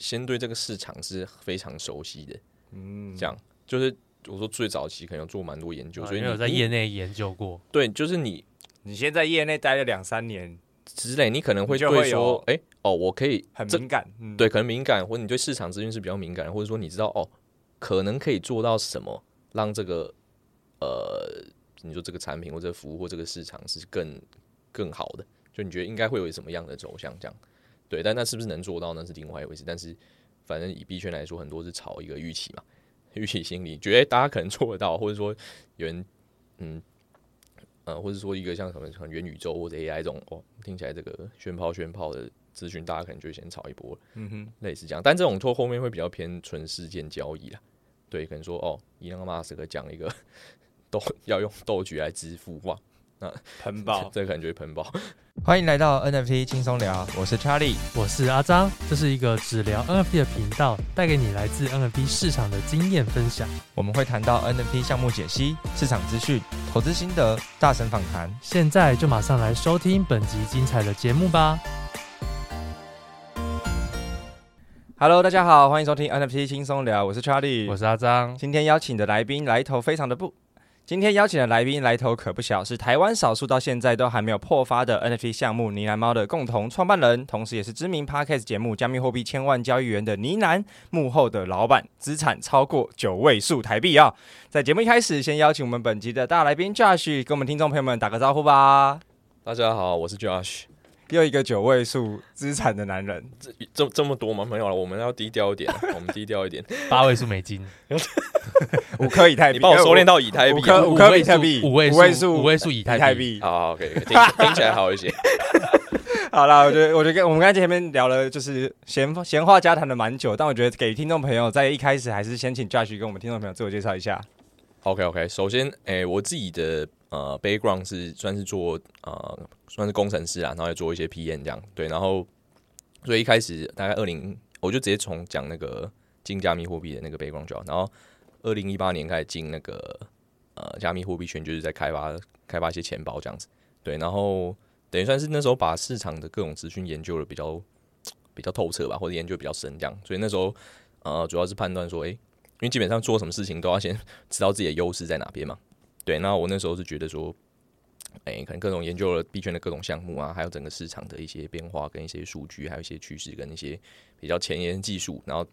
先对这个市场是非常熟悉的，嗯，这样。就是我说最早期可能做蛮多研究，所以你有在业内研究过，对，就是你你先在业内待了两三年。之类，你可能会对说，哎、欸，哦，我可以很敏感，嗯、对，可能敏感，或者你对市场资讯是比较敏感，或者说你知道哦，可能可以做到什么，让这个呃，你说这个产品或者服务或这个市场是更更好的，就你觉得应该会有什么样的走向这样。对，但那是不是能做到呢？是另外一回事。但是，反正以币圈来说，很多是炒一个预期嘛，预期心理，觉得大家可能做得到，或者说有人，嗯，呃，或者说一个像什么像元宇宙或者 AI 这种，哦，听起来这个炫炮炫炮的资讯，大家可能就先炒一波，嗯哼，类似这样。但这种拖后面会比较偏纯事件交易啦，对，可能说哦，伊隆马斯克讲一个 豆要用豆菊来支付哇。啊，喷爆！这个感觉喷爆！欢迎来到 NFT 轻松聊，我是 Charlie，我是阿张，这是一个只聊 NFT 的频道，带给你来自 NFT 市场的经验分享。我们会谈到 NFT 项目解析、市场资讯、投资心得、大神访谈。现在就马上来收听本集精彩的节目吧！Hello，大家好，欢迎收听 NFT 轻松聊，我是 Charlie，我是阿张。今天邀请的来宾来头非常的不。今天邀请的来宾来头可不小，是台湾少数到现在都还没有破发的 NFT 项目呢喃猫的共同创办人，同时也是知名 Podcast 节目《加密货币千万交易员》的呢喃幕后的老板，资产超过九位数台币啊！在节目一开始，先邀请我们本集的大来宾 Josh 跟我们听众朋友们打个招呼吧。大家好，我是 Josh。又一个九位数资产的男人，这这这么多吗？没有了，我们要低调一点，我们低调一点。八位数美金，五颗以太币，你帮我收敛到以太币，五颗以太币，五位数，五位数以太币。好，OK，听 听起来好一些。好了，我觉得，我觉得跟我们刚才前面聊了，就是闲闲话家谈了蛮久，但我觉得给听众朋友在一开始还是先请 Josh 跟我们听众朋友自我介绍一下。OK，OK，首先，哎、欸，我自己的。呃，background 是算是做呃，算是工程师啊，然后也做一些 PM 这样，对，然后所以一开始大概二零，我就直接从讲那个进加密货币的那个 background，然后二零一八年开始进那个呃加密货币圈，就是在开发开发一些钱包这样子，对，然后等于算是那时候把市场的各种资讯研究的比较比较透彻吧，或者研究比较深这样，所以那时候呃主要是判断说，诶、因为基本上做什么事情都要先 知道自己的优势在哪边嘛。对，那我那时候是觉得说，哎、可能各种研究了币圈的各种项目啊，还有整个市场的一些变化跟一些数据，还有一些趋势跟一些比较前沿技术，然后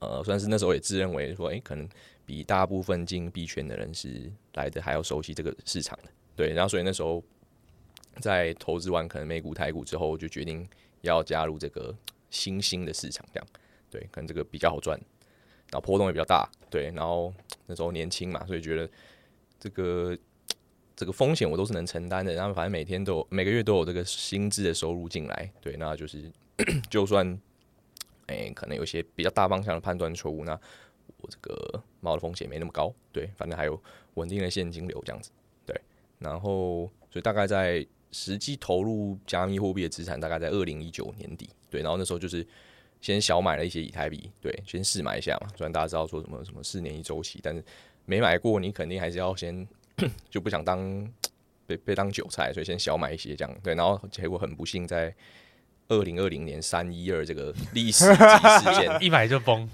呃，算是那时候也自认为说，哎、可能比大部分进币圈的人是来的还要熟悉这个市场的。对，然后所以那时候在投资完可能美股、台股之后，就决定要加入这个新兴的市场，这样对，可能这个比较好赚，然后波动也比较大，对，然后那时候年轻嘛，所以觉得。这个这个风险我都是能承担的，然后反正每天都有每个月都有这个薪资的收入进来，对，那就是 就算哎可能有些比较大方向的判断错误，那我这个冒的风险没那么高，对，反正还有稳定的现金流这样子，对，然后所以大概在实际投入加密货币的资产大概在二零一九年底，对，然后那时候就是先小买了一些以太币，对，先试买一下嘛，虽然大家知道说什么什么四年一周期，但是。没买过，你肯定还是要先就不想当被被当韭菜，所以先小买一些这样。对，然后结果很不幸在二零二零年三一二这个历史级事件 一买就崩，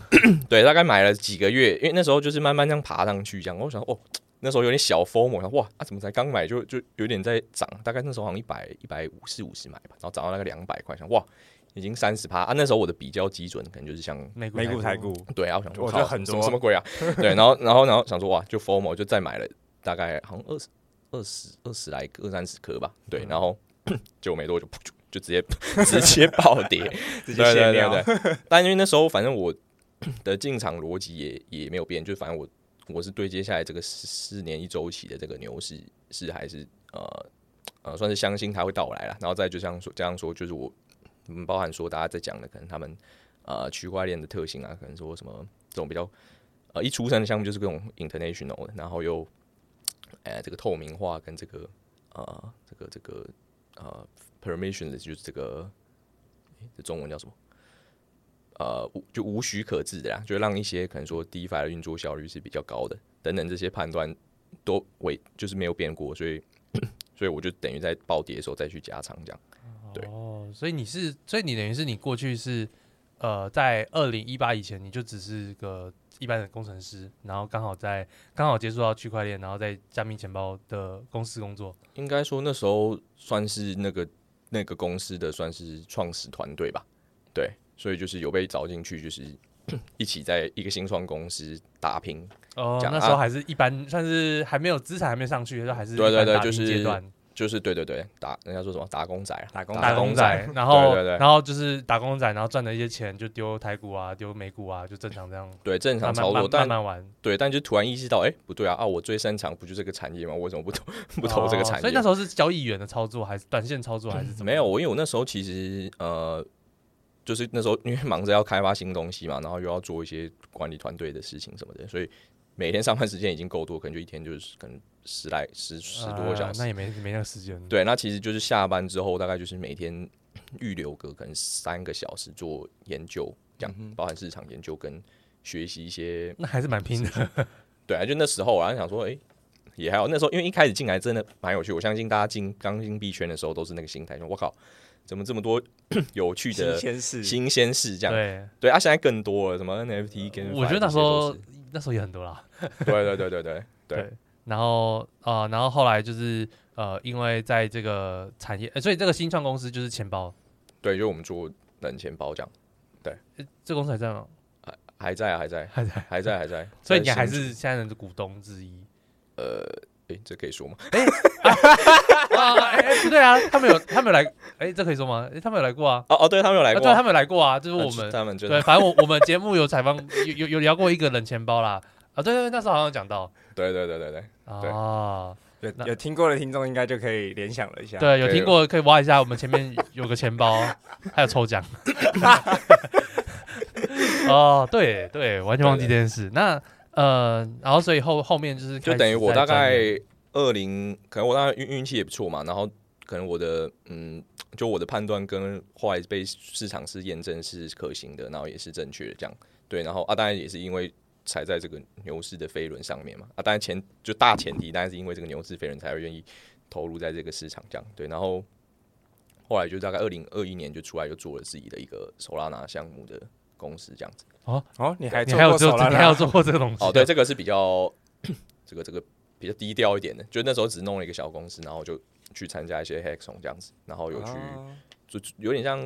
对，大概买了几个月，因为那时候就是慢慢这样爬上去这样，我想哦，那时候有点小 FOMO，我想哇啊怎么才刚买就就有点在涨，大概那时候好像一百一百五四五十买吧，然后涨到那个两百块，想哇。已经三十趴啊！那时候我的比较基准可能就是像美股、台股，对啊，我想说，我觉得很多什么什么鬼啊？对，然后然后然后想说哇，就 formal 就再买了大概好像二十二十二十来个二三十颗吧，对，然后 就没多久就就直接直接暴跌，直接 卸掉。但因为那时候反正我的进场逻辑也也没有变，就反正我我是对接下来这个四年一周期的这个牛市是还是呃呃算是相信它会到来了，然后再就像说这样说就是我。嗯，包含说大家在讲的，可能他们呃区块链的特性啊，可能说什么这种比较呃一出生的项目就是各种 international 的，然后又哎、呃、这个透明化跟这个呃这个这个呃 permission 的就是这个这中文叫什么呃就无许可制的啦，就让一些可能说 DeFi 的运作效率是比较高的等等这些判断都为就是没有变过，所以 所以我就等于在暴跌的时候再去加仓这样。对哦，所以你是，所以你等于是你过去是，呃，在二零一八以前，你就只是个一般的工程师，然后刚好在刚好接触到区块链，然后在加密钱包的公司工作。应该说那时候算是那个那个公司的算是创始团队吧，对，所以就是有被找进去，就是 一起在一个新创公司打拼。哦，那时候还是一般，啊、算是还没有资产还没上去，就还是对对对，就是阶段。就是对对对，打人家说什么打工仔，打工打工仔，然后对对对，然后就是打工仔，然后赚了一些钱就丢台股啊，丢美股啊，就正常这样。对，正常操作，慢慢玩。对，但就突然意识到，哎，不对啊，啊，我最擅长不就这个产业吗？我为什么不投不投这个产业？所以那时候是交易员的操作，还是短线操作，还是怎么？没有，我因为我那时候其实呃，就是那时候因为忙着要开发新东西嘛，然后又要做一些管理团队的事情什么的，所以每天上班时间已经够多，可能就一天就是可能。十来十十多个小时，那也没没那个时间。对，那其实就是下班之后，大概就是每天预留个可能三个小时做研究，这样包含市场研究跟学习一些。那还是蛮拼的。对啊，就那时候，我还想说，哎，也还好。那时候因为一开始进来真的蛮有趣，我相信大家进刚进币圈的时候都是那个心态，说我靠，怎么这么多 有趣的新鲜事？新鲜事这样。对对啊，现在更多了，什么 NFT 跟我觉得那时候那时候也很多啦。对对对对对 对。然后呃，然后后来就是呃，因为在这个产业，所以这个新创公司就是钱包，对，就我们做冷钱包这样，对，这公司还在吗？还还在啊，还在，还在，还在，还在，所以你还是现在的股东之一。呃，哎，这可以说吗？哎，哎，不对啊，他们有，他们有来，哎，这可以说吗？哎，他们有来过啊？哦哦，对他们有来过，对，他们有来过啊，就是我们，他们就对，反正我我们节目有采访，有有有聊过一个冷钱包啦。啊，对对对，那时候好像讲到，对对对对对，哦，有有听过的听众应该就可以联想了一下，对，有听过可以挖一下，我们前面有个钱包，还有抽奖，哦，对对，完全忘记这件事。那呃，然后所以后后面就是就等于我大概二零，可能我大概运运气也不错嘛，然后可能我的嗯，就我的判断跟后来被市场是验证是可行的，然后也是正确的这样，对，然后啊，当然也是因为。踩在这个牛市的飞轮上面嘛啊，当然前就大前提，当然是因为这个牛市飞轮才会愿意投入在这个市场这样对。然后后来就大概二零二一年就出来，就做了自己的一个 Solana 项目的公司这样子。哦哦，你还你还有做你还有做过这个东西？哦，对，这个是比较这个这个比较低调一点的，就那时候只弄了一个小公司，然后就去参加一些 Hackathon 这样子，然后有去、哦、就有点像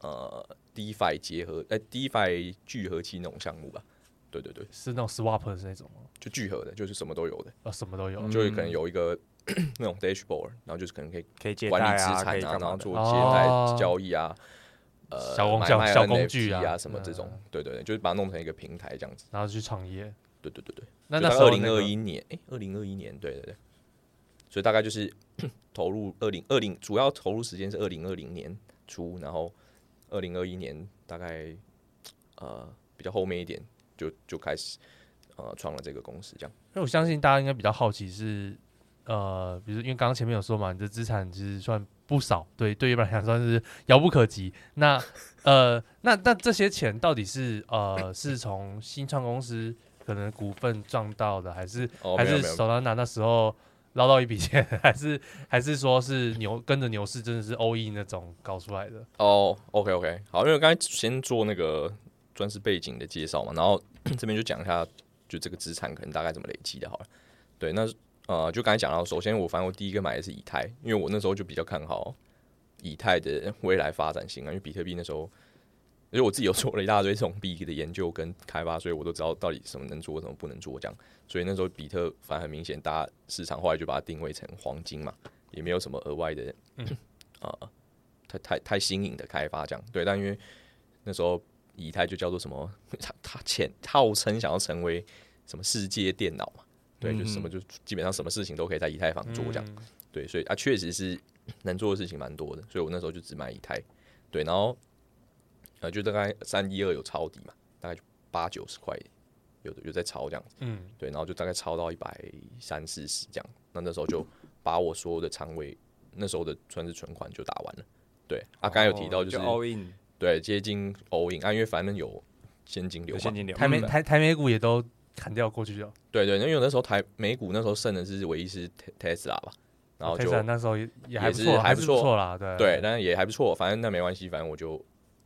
呃 DeFi 结合哎、欸、DeFi 聚合器那种项目吧。对对对，是那种 swap 的那种吗？就聚合的，就是什么都有的。啊，什么都有，就可能有一个 那种 dashboard，然后就是可能可以可以管理资产啊，然后做借贷交易啊，呃，小工小小工具啊什么这种。对对对，就是把它弄成一个平台这样子，然后去创业。对对对对，那那是二零二一年，哎，二零二一年，对对对。所以大概就是 投入二零二零，主要投入时间是二零二零年初，然后二零二一年大概呃比较后面一点。就就开始呃创了这个公司，这样。那我相信大家应该比较好奇是呃，比如因为刚刚前面有说嘛，你的资产其实算不少，对，对于来讲算是遥不可及。那呃，那那这些钱到底是呃是从新创公司可能股份赚到的，还是、哦、还是 Solana 那时候捞到一笔钱，还是还是说是牛跟着牛市真的是 all in 那种搞出来的？哦，OK OK，好，因为我刚才先做那个专是背景的介绍嘛，然后。这边就讲一下，就这个资产可能大概怎么累积的，好了。对，那呃，就刚才讲到，首先我反正我第一个买的是以太，因为我那时候就比较看好以太的未来发展性啊。因为比特币那时候，因为我自己有做了一大堆这种币的研究跟开发，所以我都知道到底什么能做，什么不能做这样。所以那时候比特反正很明显，大家市场后来就把它定位成黄金嘛，也没有什么额外的啊、呃，太太太新颖的开发这样。对，但因为那时候。以太就叫做什么？他他前号称想要成为什么世界电脑嘛？对，就是什么就基本上什么事情都可以在以太坊做这样。对，所以啊，确实是能做的事情蛮多的。所以我那时候就只买以太。对，然后呃，就大概三一二有抄底嘛，大概就八九十块，有的有在抄这样子。嗯，对，然后就大概抄到一百三四十这样。那那时候就把我所有的仓位，那时候的算是存款就打完了。对，啊，刚才有提到就是。对，接近 all in，啊，因为反正有现金流，现金流，台美台台美股也都砍掉过去就。对对，因为那时候台美股那时候剩的是唯一是 Tesla 吧，然后就那时候也也还不错，还不错啦，对对，但是也还不错，反正那没关系，反正我就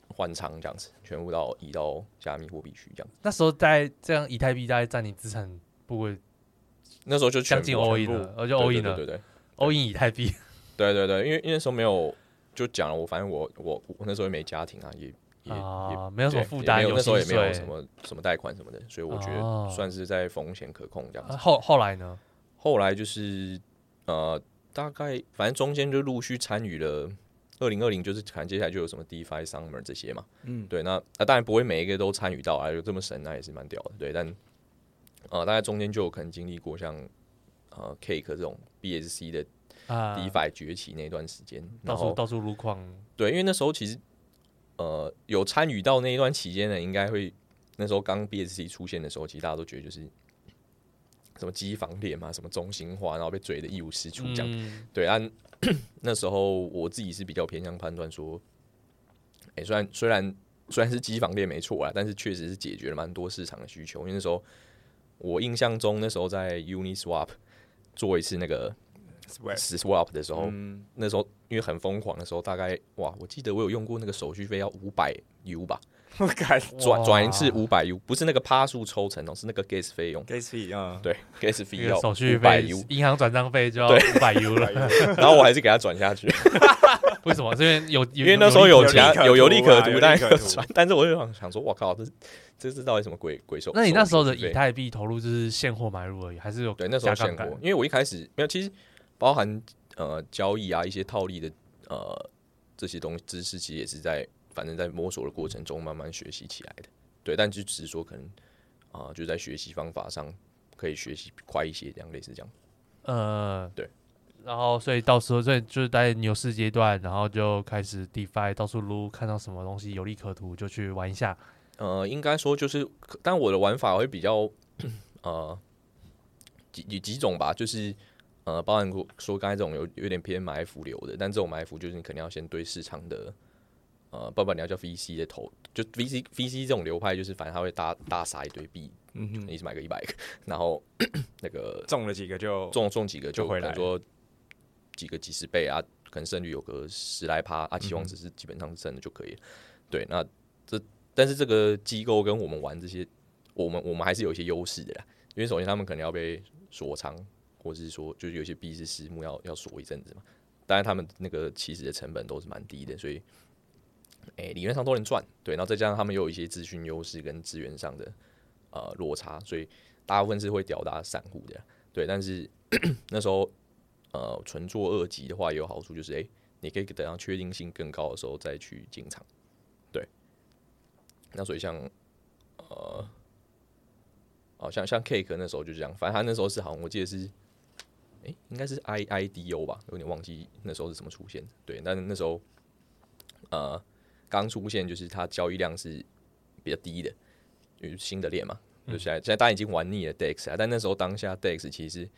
换仓这样子，全部到移到加密货币区这样。那时候在这样以太币大概占你资产部位，那时候就将近 all in 了，我就 all in 了，对对对，all in 以太币。对对对，因为因为那时候没有就讲了，我反正我我我那时候也没家庭啊，也也也没有什么负担，那时候也没有什么什么贷款什么的，所以我觉得算是在风险可控这样子。后后来呢？后来就是呃，大概反正中间就陆续参与了。二零二零就是可能接下来就有什么 DeFi Summer 这些嘛，嗯，对，那那当然不会每一个都参与到啊，有这么神那也是蛮屌的，对，但呃，大概中间就有可能经历过像呃 Cake 这种 BSC 的 DeFi 崛起那段时间，到处到处撸矿，对，因为那时候其实呃有参与到那一段期间呢，应该会那时候刚 BSC 出现的时候，其实大家都觉得就是什么机房链嘛，什么中心化，然后被嘴的一无是处这样，嗯、对，按。那时候我自己是比较偏向判断说，哎、欸，虽然虽然虽然是机房链没错啊，但是确实是解决了蛮多市场的需求。因为那时候我印象中，那时候在 Uniswap 做一次那个 Swap 的时候，嗯、那时候因为很疯狂的时候，大概哇，我记得我有用过那个手续费要五百 U 吧。转转一次五百 U，不是那个趴数抽成哦，是那个 gas 费用。gas 费啊，对，gas 费要手续费，银行转账费就要五百 U 了。然后我还是给他转下去。为什么？这边有，因为那时候有其他有有利可图，但是但是我就想想说，我靠，这这是到底什么鬼鬼手？那你那时候的以太币投入就是现货买入而已，还是有对那时候现货？因为我一开始没有，其实包含呃交易啊一些套利的呃这些东西知识，其实也是在。反正，在摸索的过程中，慢慢学习起来的，对，但就只是说，可能啊、呃，就在学习方法上可以学习快一些，这样类似这样。呃，对。然后，所以到时候在就是在牛市阶段，然后就开始 DeFi 到处撸，看到什么东西有利可图就去玩一下。呃，应该说就是，但我的玩法会比较 呃几几种吧，就是呃，包含说刚才这种有有点偏埋伏流的，但这种埋伏就是你肯定要先对市场的。呃，不不，你要叫 VC 的投，就 VC VC 这种流派，就是反正他会大大撒一堆币，嗯哼，一直买个一百个，然后 那个中了几个就中中几个就回来说几个几十倍啊，可能胜率有个十来趴啊，期望值是基本上是真的就可以了。嗯、对，那这但是这个机构跟我们玩这些，我们我们还是有一些优势的啦，因为首先他们可能要被锁仓，或者是说就是有些币是私募要要锁一阵子嘛，当然他们那个起始的成本都是蛮低的，所以。诶、欸，理论上都能赚，对，然后再加上他们又有一些资讯优势跟资源上的呃落差，所以大部分是会吊打散户的，对。但是 那时候呃纯做二级的话也有好处，就是诶、欸，你可以等到确定性更高的时候再去进场，对。那所以像呃，哦像像 Cake 那时候就这样，反正他那时候是好像我记得是，诶、欸，应该是 I I D O 吧，有点忘记那时候是怎么出现的，对。但是那时候呃。刚出现就是它交易量是比较低的，因为新的链嘛，嗯、就现在现在大家已经玩腻了 DEX 啊，但那时候当下 DEX 其实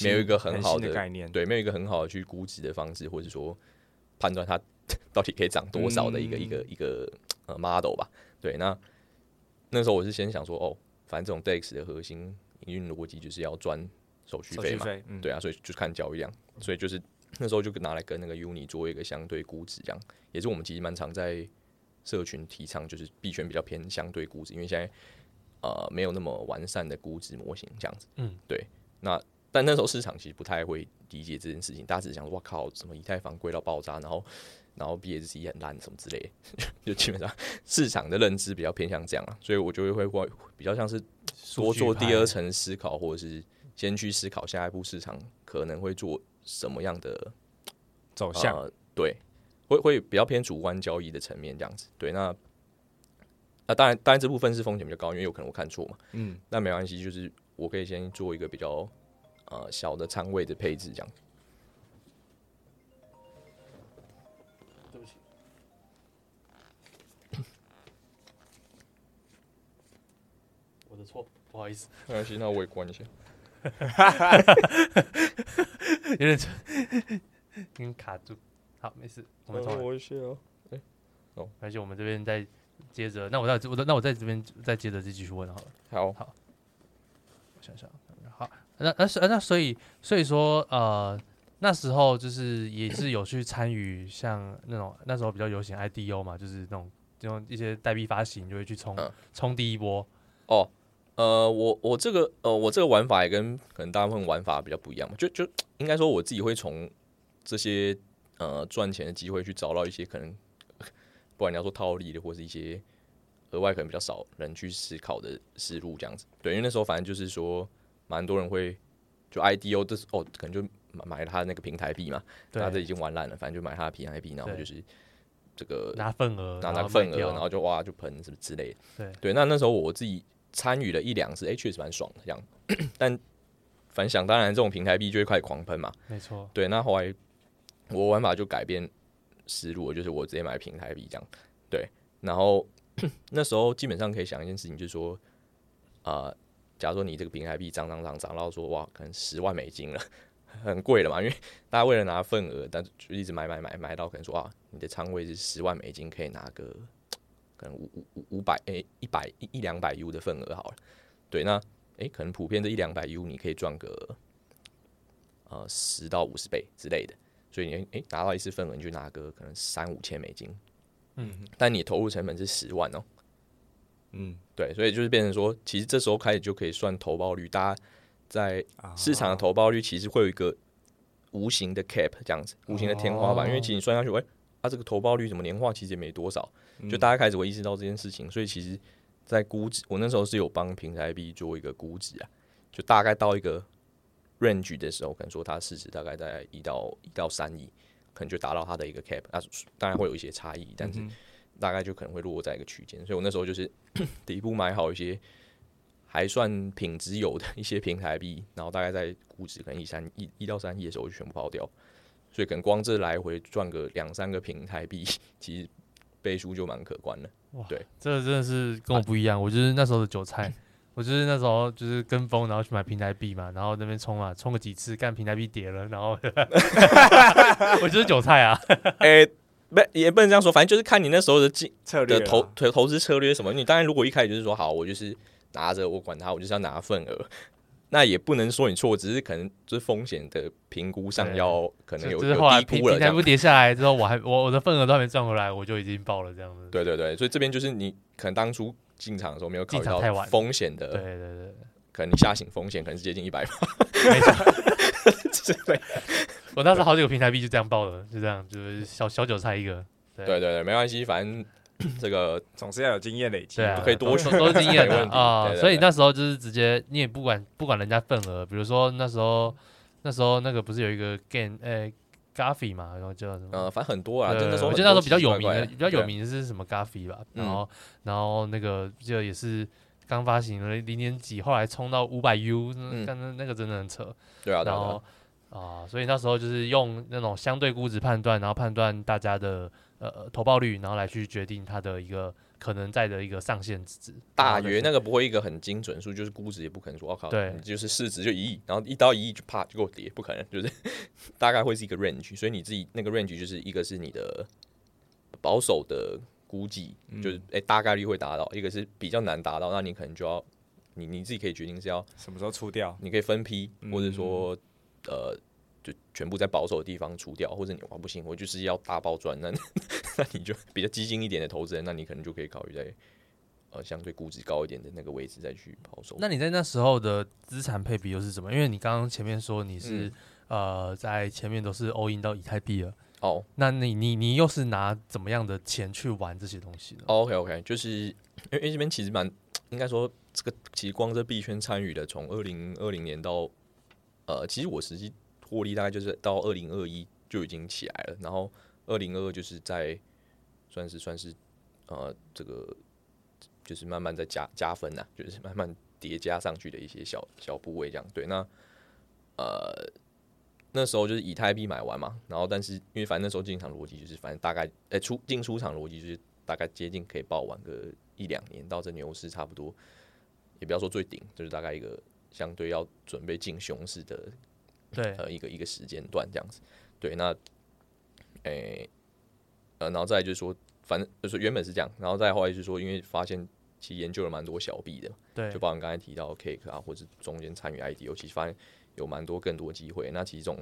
没有一个很好的，的概念，对，没有一个很好的去估值的方式，或者说判断它 到底可以涨多少的一个、嗯、一个一个呃 model 吧。对，那那时候我是先想说，哦，反正这种 DEX 的核心营运逻辑就是要赚手续费嘛，嗯、对啊，所以就看交易量，所以就是。那时候就拿来跟那个 Uni 做一个相对估值，这样也是我们其实蛮常在社群提倡，就是币圈比较偏相对估值，因为现在呃没有那么完善的估值模型这样子。嗯，对。那但那时候市场其实不太会理解这件事情，大家只是想说，哇靠，什么以太坊贵到爆炸，然后然后 BSC 很烂什么之类的，就基本上市场的认知比较偏向这样啊，所以我就会会比较像是多做第二层思考，或者是先去思考下一步市场可能会做。什么样的走向？呃、对，会会比较偏主观交易的层面这样子。对，那那当然，当然这部分是风险比较高，因为有可能我看错嘛。嗯，那没关系，就是我可以先做一个比较呃小的仓位的配置，这样。对不起，我的错，不好意思。没关系，那我也关一下。有点有点卡住。好，没事，我们重来。我先哦。哎，哦，而且我们这边再接着，那我在我那我在这边再接着再继续问好了。好，好。我想想，好，那那是那所以所以说呃那时候就是也是有去参与像那种那时候比较流行 IDO 嘛，就是那种用一些代币发行，就会去冲冲、嗯、第一波。哦，呃，我我这个呃，我这个玩法也跟可能大部分玩法比较不一样嘛，就就应该说我自己会从这些呃赚钱的机会去找到一些可能，不管你要说套利的，或是一些额外可能比较少人去思考的思路这样子。对，因为那时候反正就是说，蛮多人会就 IDO 这是哦，可能就买买他的那个平台币嘛，他这已经玩烂了，反正就买他的平台币，然后就是。这个拿份额，拿拿份额，然后就哇就喷什么之类的。对对，那那时候我自己参与了一两次，哎，确实蛮爽的这样。但反想当然，这种平台币就会开始狂喷嘛。没错。对，那后来我玩法就改变思路，就是我直接买平台币这样。对，然后 那时候基本上可以想一件事情，就是说啊、呃，假如说你这个平台币涨涨涨涨到说哇，可能十万美金了。很贵了嘛，因为大家为了拿份额，但就一直买买买买到可能说啊，你的仓位是十万美金，可以拿个可能五五五百诶一百一一两百 U 的份额好了。对，那诶、欸、可能普遍这一两百 U 你可以赚个呃十到五十倍之类的，所以你诶、欸、拿到一次份额你就拿个可能三五千美金，嗯，但你投入成本是十万哦，嗯，对，所以就是变成说，其实这时候开始就可以算投报率，大家。在市场的投报率其实会有一个无形的 cap 这样子，无形的天花板，因为其实你算下去，哎，它这个投报率怎么年化其实也没多少，就大家开始会意识到这件事情，所以其实，在估值，我那时候是有帮平台币做一个估值啊，就大概到一个 range 的时候，可能说它市值大概在一到一到三亿，可能就达到它的一个 cap，啊，当然会有一些差异，但是大概就可能会落在一个区间，所以我那时候就是第一步买好一些。还算品质有的一些平台币，然后大概在估值可能一三一一到三亿的时候就全部抛掉，所以可能光这来回赚个两三个平台币，其实倍数就蛮可观的。哇，对，这个真的是跟我不一样，啊、我就是那时候的韭菜，我就是那时候就是跟风，然后去买平台币嘛，然后那边冲啊，冲个几次，干平台币跌了，然后 我就是韭菜啊。哎、欸，不也不能这样说，反正就是看你那时候的进策略的投投投资策略什么。你当然如果一开始就是说好，我就是。拿着我管他，我就是要拿份额，那也不能说你错，只是可能就是风险的评估上要可能有就是后来平台不跌下来之后，我还我我的份额都还没赚回来，我就已经爆了这样子。对对对，所以这边就是你可能当初进场的时候没有考虑到风险的，对对对，可能你下行风险可能是接近一百吧。没错，对，我当时好几个平台币就这样爆了，就这样，就是小小韭菜一个。对对对，没关系，反正。这个总是要有经验累积，对啊，可以多学都是经验的啊。所以那时候就是直接，你也不管不管人家份额，比如说那时候那时候那个不是有一个 game 诶 Gaffy 嘛，然后叫什么？呃，反正很多啊。对，我记得那时候比较有名的，比较有名的是什么 Gaffy 吧？然后然后那个就也是刚发行了零点几，后来冲到五百 U，刚刚那个真的很扯。对啊，然后啊，所以那时候就是用那种相对估值判断，然后判断大家的。呃，投报率，然后来去决定它的一个可能在的一个上限值。大约那个不会一个很精准数，就是估值也不可能说，我靠，对，就是市值就一亿，然后一到一亿就啪就给我跌，不可能，就是 大概会是一个 range，所以你自己那个 range 就是一个是你的保守的估计，嗯、就是哎、欸、大概率会达到，一个是比较难达到，那你可能就要你你自己可以决定是要什么时候出掉，你可以分批，或者说、嗯、呃。就全部在保守的地方除掉，或者你哇不行，我就是要大爆赚，那 那你就比较激进一点的投资人，那你可能就可以考虑在呃相对估值高一点的那个位置再去抛售。那你在那时候的资产配比又是什么？因为你刚刚前面说你是、嗯、呃在前面都是 all in 到以太币了哦，那你你你又是拿怎么样的钱去玩这些东西呢、哦、？OK OK，就是因为这边其实蛮应该说这个其实光这币圈参与的，从二零二零年到呃，其实我实际。获利大概就是到二零二一就已经起来了，然后二零二二就是在算是算是呃这个就是慢慢在加加分呐、就是慢慢叠加上去的一些小小部位这样。对，那呃那时候就是以太币买完嘛，然后但是因为反正那时候进场逻辑就是反正大概哎、出进出场逻辑就是大概接近可以报完个一两年到这牛市差不多，也不要说最顶，就是大概一个相对要准备进熊市的。对，呃，一个一个时间段这样子，对，那，诶、欸，呃，然后再就是说，反正就是原本是这样，然后再后来就是说，因为发现其实研究了蛮多小币的，对，就包括刚才提到 Cake 啊，或者中间参与 IDO，其实发现有蛮多更多机会，那其中，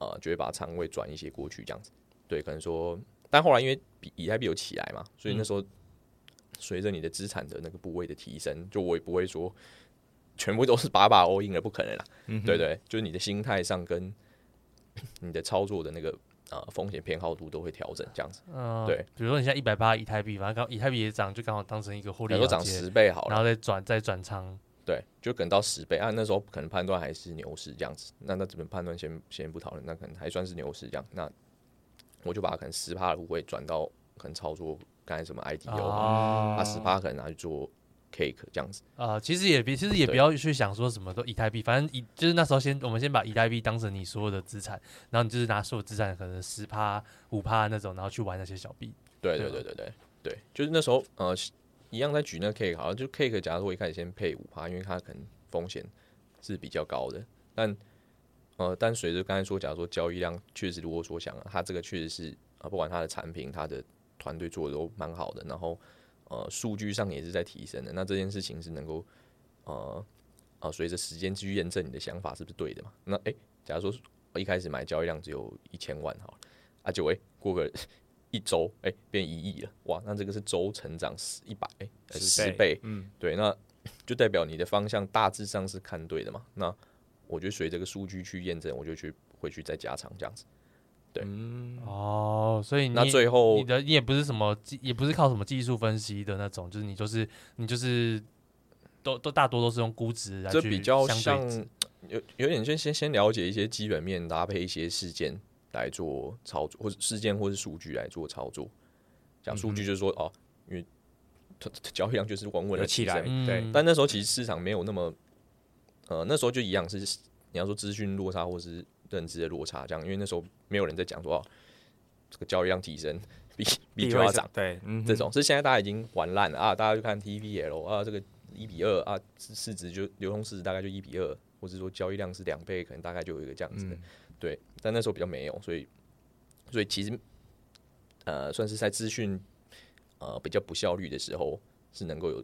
呃，就会把仓位转一些过去这样子，对，可能说，但后来因为比以太币有起来嘛，所以那时候随着你的资产的那个部位的提升，就我也不会说全部都是把把 all in 了，不可能啦。嗯、对，对对，就是你的心态上跟 你的操作的那个呃风险偏好度都会调整，这样子。嗯，对。比如说你现在一百八以太币，反正刚以太币也涨，就刚好当成一个获利，都涨十倍好了，然后再转再转仓。对，就可能到十倍啊。那时候可能判断还是牛市这样子，那那怎么判断先先不讨论，那可能还算是牛市这样。那我就把可能十趴的部位转到可能操作刚才什么 IDO，啊十趴可能拿去做 Cake 这样子。啊、呃，其实也别，其实也不要去想说什么都以太币，反正以就是那时候先我们先把以太币当成你所有的资产，然后你就是拿所有资产可能十趴五趴那种，然后去玩那些小币。对对对对对对，就是那时候呃。一样在举那个 cake 好像就 cake，假如说我一开始先配五趴，因为它可能风险是比较高的。但呃，但随着刚才说，假如说交易量确实如我所想啊，它这个确实是啊，不管它的产品、它的团队做的都蛮好的，然后呃，数据上也是在提升的。那这件事情是能够呃啊，随着时间继续验证你的想法是不是对的嘛？那诶、欸，假如说我一开始买交易量只有一千万好了，啊就诶、欸，过个。一周哎、欸，变一亿了哇！那这个是周成长十一百哎十倍，嗯，对，那就代表你的方向大致上是看对的嘛。那我就随这个数据去验证，我就去回去再加长这样子。对，嗯、哦，所以你那最后你的你也不是什么也不是靠什么技术分析的那种，就是你就是你就是都都大多都是用估值来去，这比较像有有点先先先了解一些基本面，搭配一些事件。来做操作，或者事件，或是数据来做操作。讲数据就是说，哦，因为它交易量就是稳稳的起来，对。但那时候其实市场没有那么，呃，那时候就一样是你要说资讯落差，或是认知的落差这样。因为那时候没有人在讲说，哦，这个交易量提升，比比就要涨，对，嗯这种是现在大家已经玩烂了啊！大家就看 TVL 啊，这个一比二啊，市值就流通市值大概就一比二，或者说交易量是两倍，可能大概就有一个这样子的。对，但那时候比较没有，所以，所以其实，呃，算是在资讯，呃，比较不效率的时候，是能够有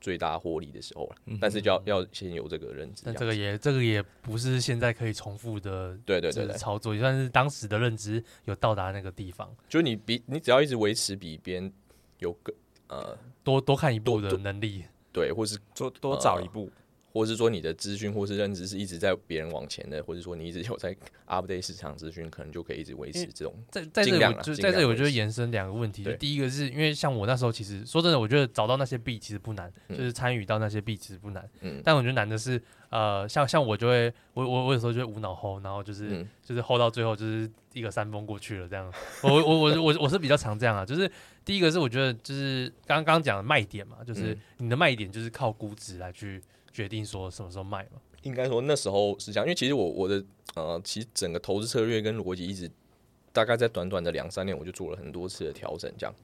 最大获利的时候了。嗯、但是就要要先有这个认知。但这个也这个也不是现在可以重复的，对对对，对操作，也算是当时的认知有到达那个地方。就你比你只要一直维持比别人有个呃多多看一步的能力，对，或是多多找一步。呃或是说你的资讯或是认知是一直在别人往前的，或者说你一直有在 update 市场资讯，可能就可以一直维持这种。在在这里就在这里，我就会延伸两个问题。就第一个是因为像我那时候，其实说真的，我觉得找到那些币其实不难，就是参与到那些币其实不难。嗯。但我觉得难的是，呃，像像我就会，我我我有时候就会无脑 hold，然后就是就是 hold 到最后就是一个山峰过去了这样。我我我我我是比较常这样啊，就是第一个是我觉得就是刚刚讲的卖点嘛，就是你的卖点就是靠估值来去。决定说什么时候卖嘛？应该说那时候是这样，因为其实我我的呃，其实整个投资策略跟逻辑一直大概在短短的两三年，我就做了很多次的调整。这样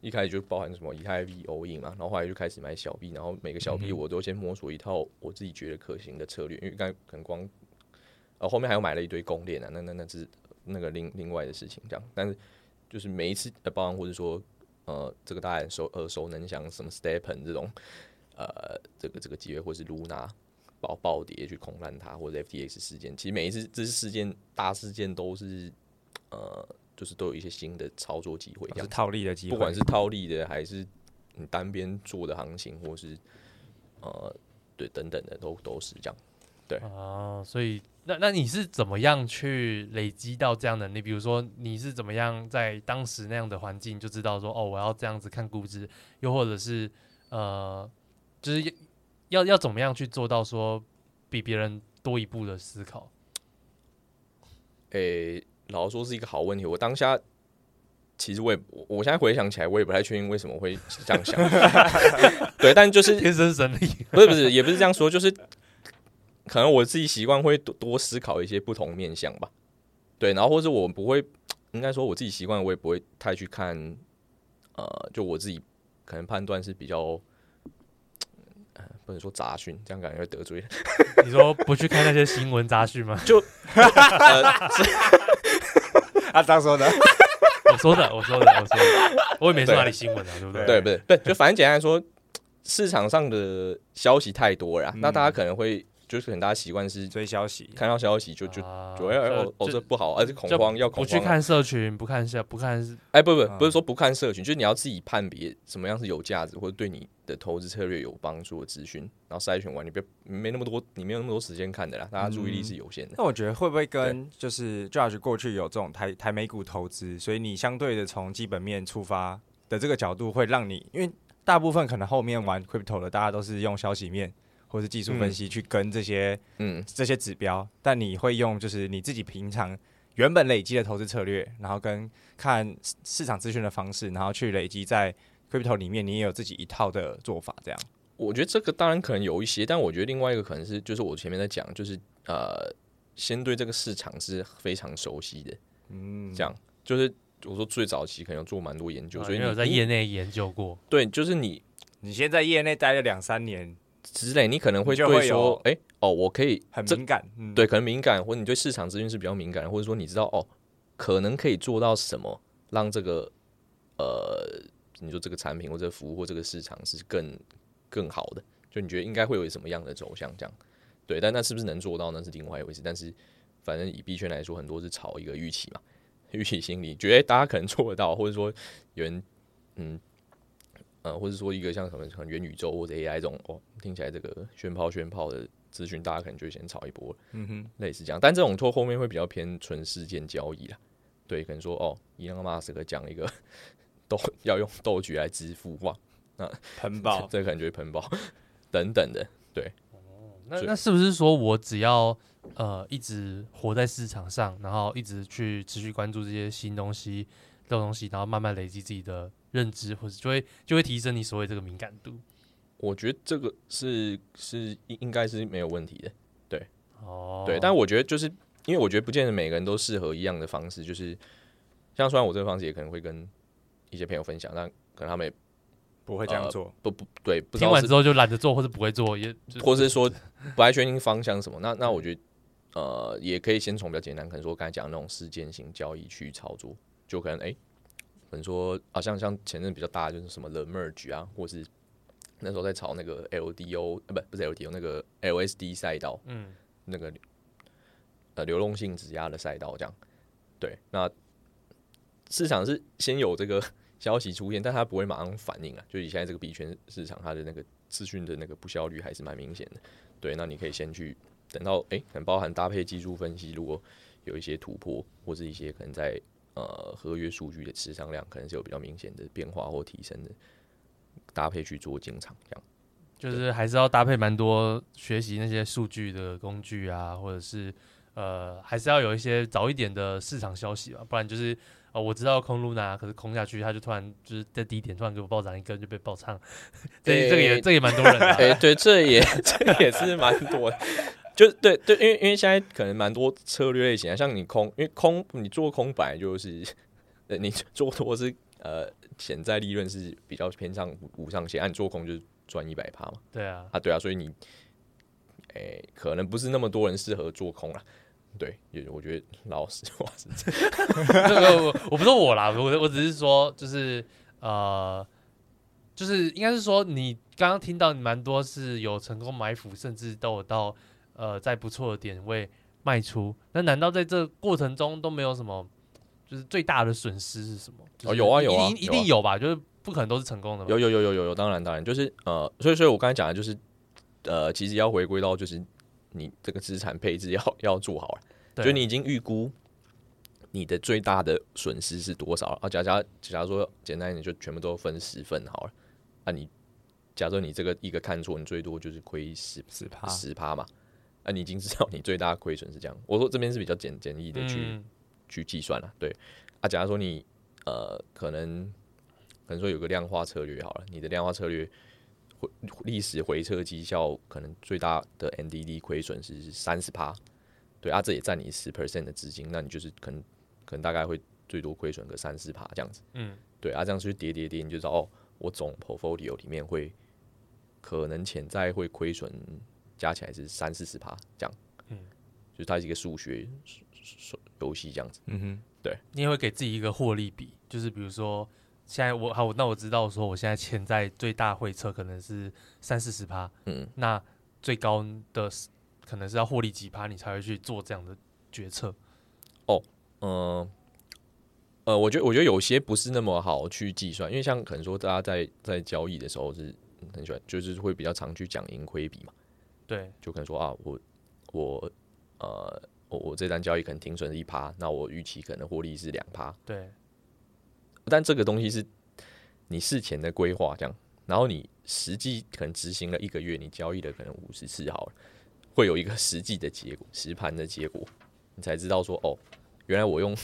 一开始就包含什么以太币 all in 嘛，然后后来就开始买小币，然后每个小币我都先摸索一套我自己觉得可行的策略。因为刚可能光呃后面还有买了一堆公链啊，那那那是那个另另外的事情。这样，但是就是每一次的包含或者说呃，这个大家很熟耳熟能详什么 Stepen 这种。呃，这个这个机会，或是 Luna 爆暴跌去空烂它，或者 FTX 事件，其实每一次这些事件大事件都是呃，就是都有一些新的操作机会，是套利的机会，不管是套利的还是你单边做的行情，或是呃，对等等的都都是这样。对啊，所以那那你是怎么样去累积到这样的？你比如说你是怎么样在当时那样的环境就知道说哦，我要这样子看估值，又或者是呃。就是要要怎么样去做到说比别人多一步的思考？诶、欸，老实说是一个好问题。我当下其实我也，我现在回想起来，我也不太确定为什么会这样想。对，但就是 天生神力，不是不是，也不是这样说，就是可能我自己习惯会多多思考一些不同面向吧。对，然后或者我不会，应该说我自己习惯，我也不会太去看。呃，就我自己可能判断是比较。不能说杂讯，这样感觉会得罪。你说不去看那些新闻杂讯吗？就 阿张 说的，我说的，我说的，我说的，我也没说哪里新闻啊，对不对？对，不对，就反正简单来说，市场上的消息太多了，那大家可能会就就是可能大家习惯是追消息，看到消息就就啊就哎哦哦这不好，而且恐慌要恐慌，不去看社群，不看下不看，哎不不嗯不是说不看社群，就是你要自己判别什么样是有价值或者对你的投资策略有帮助的资讯，然后筛选完，你别没那么多，你没有那么多时间看的啦，大家注意力是有限的。那我觉得会不会跟就是 Judge 过去有这种台台美股投资，所以你相对的从基本面出发的这个角度，会让你因为大部分可能后面玩 crypto 的大家都是用消息面或是技术分析去跟这些嗯，这些指标，但你会用就是你自己平常原本累积的投资策略，然后跟看市市场资讯的方式，然后去累积在 crypto 里面，你也有自己一套的做法，这样。我觉得这个当然可能有一些，但我觉得另外一个可能是，就是我前面在讲，就是呃，先对这个市场是非常熟悉的，嗯，这样。就是我说最早期可能有做蛮多研究，所以你有在业内研究过，对，就是你你先在业内待了两三年，之类，你可能会对说，哎、哦，我可以很敏感，嗯，对，可能敏感，或者你对市场资讯是比较敏感，或者说你知道哦，可能可以做到什么，让这个呃，你说这个产品或者服务或这个市场是更更好的，就你觉得应该会有什么样的走向这样？对，但那是不是能做到，那是另外一回事。但是反正以币圈来说，很多是炒一个预期嘛，预期心理，觉得大家可能做得到，或者说有人嗯。呃，或者说一个像什么可能元宇宙或者 AI 这种哦，听起来这个炫炮炫炮的资讯，大家可能就会先炒一波，嗯哼，类似这样。但这种拖后面会比较偏纯事件交易啦，对，可能说哦，伊隆马斯克讲一个 豆要用豆局来支付哇，那喷爆，这个可能就会喷爆等等的，对，那那是不是说我只要呃一直活在市场上，然后一直去持续关注这些新东西、这种东西，然后慢慢累积自己的认知，或者就会就会提升你所谓这个敏感度？我觉得这个是是应应该是没有问题的，对哦，对。但我觉得就是因为我觉得不见得每个人都适合一样的方式，就是像虽然我这个方式也可能会跟一些朋友分享，但可能他们也不会这样做，不不对，不听完之后就懒得做，或者不会做，也就或是说不太确定方向什么，那那我觉得呃也可以先从比较简单，可能说刚才讲的那种事件型交易去操作，就可能哎、欸，可能说啊像像前阵比较大的就是什么 The Merge 啊，或是那时候在炒那个 LDO 啊不不是 LDO 那个 LSD 赛道，嗯，那个呃流动性质押的赛道这样，对，那市场是先有这个 消息出现，但它不会马上反应啊，就以现在这个币圈市场，它的那个资讯的那个不效率还是蛮明显的，对，那你可以先去等到哎，可能包含搭配技术分析，如果有一些突破，或是一些可能在呃合约数据的持仓量可能是有比较明显的变化或提升的，搭配去做进场这样。就是还是要搭配蛮多学习那些数据的工具啊，或者是呃，还是要有一些早一点的市场消息吧，不然就是呃，我知道空 Luna，可是空下去，他就突然就是在低点突然给我暴涨一根就被爆仓，这、欸、这个也这个也蛮多人的、啊，哎、欸，对，这也 这也是蛮多的，就对对，因为因为现在可能蛮多策略类型啊，像你空，因为空你做空本来就是，呃，你做多是呃潜在利润是比较偏向无上限，按、啊、做空就是。赚一百趴嘛？对啊，啊对啊，所以你，哎、欸，可能不是那么多人适合做空啦。对，也我觉得老实话是这样。这个我我不是我啦，我我只是说，就是呃，就是应该是说，你刚刚听到蛮多是有成功埋伏，甚至都有到呃在不错的点位卖出。那难道在这过程中都没有什么，就是最大的损失是什么？就是、哦，有啊有啊，一定一定有吧？就是。不可能都是成功的。有有有有有有，当然当然，就是呃，所以所以我刚才讲的就是，呃，其实要回归到就是你这个资产配置要要做好了，对就你已经预估你的最大的损失是多少了啊？假假假如说简单一点，就全部都分十份好了。啊，你假设你这个一个看错，你最多就是亏十十趴十趴嘛。啊，你已经知道你最大亏损是这样。我说这边是比较简简易的去、嗯、去计算了。对啊，假如说你呃可能。可能说有个量化策略好了，你的量化策略回历史回撤绩效可能最大的 NDD 亏损是三十趴，对啊，这也占你十 percent 的资金，那你就是可能可能大概会最多亏损个三四趴这样子，嗯，对啊，这样去叠叠叠，你就知道哦，我总 portfolio 里面会可能潜在会亏损加起来是三四十趴这样，嗯，就是它是一个数学游戏这样子，嗯哼，对，你也会给自己一个获利比，就是比如说。现在我好，那我知道说我现在潜在最大回撤可能是三四十趴，嗯，那最高的可能是要获利几趴，你才会去做这样的决策？哦，嗯、呃，呃，我觉得我觉得有些不是那么好去计算，因为像可能说大家在在交易的时候是很喜欢，就是会比较常去讲盈亏比嘛。对，就可能说啊，我我呃我我这单交易可能停损是一趴，那我预期可能获利是两趴。对，但这个东西是你事前的规划，这样，然后你实际可能执行了一个月，你交易的可能五十次好了，会有一个实际的结果，实盘的结果。你才知道说哦，原来我用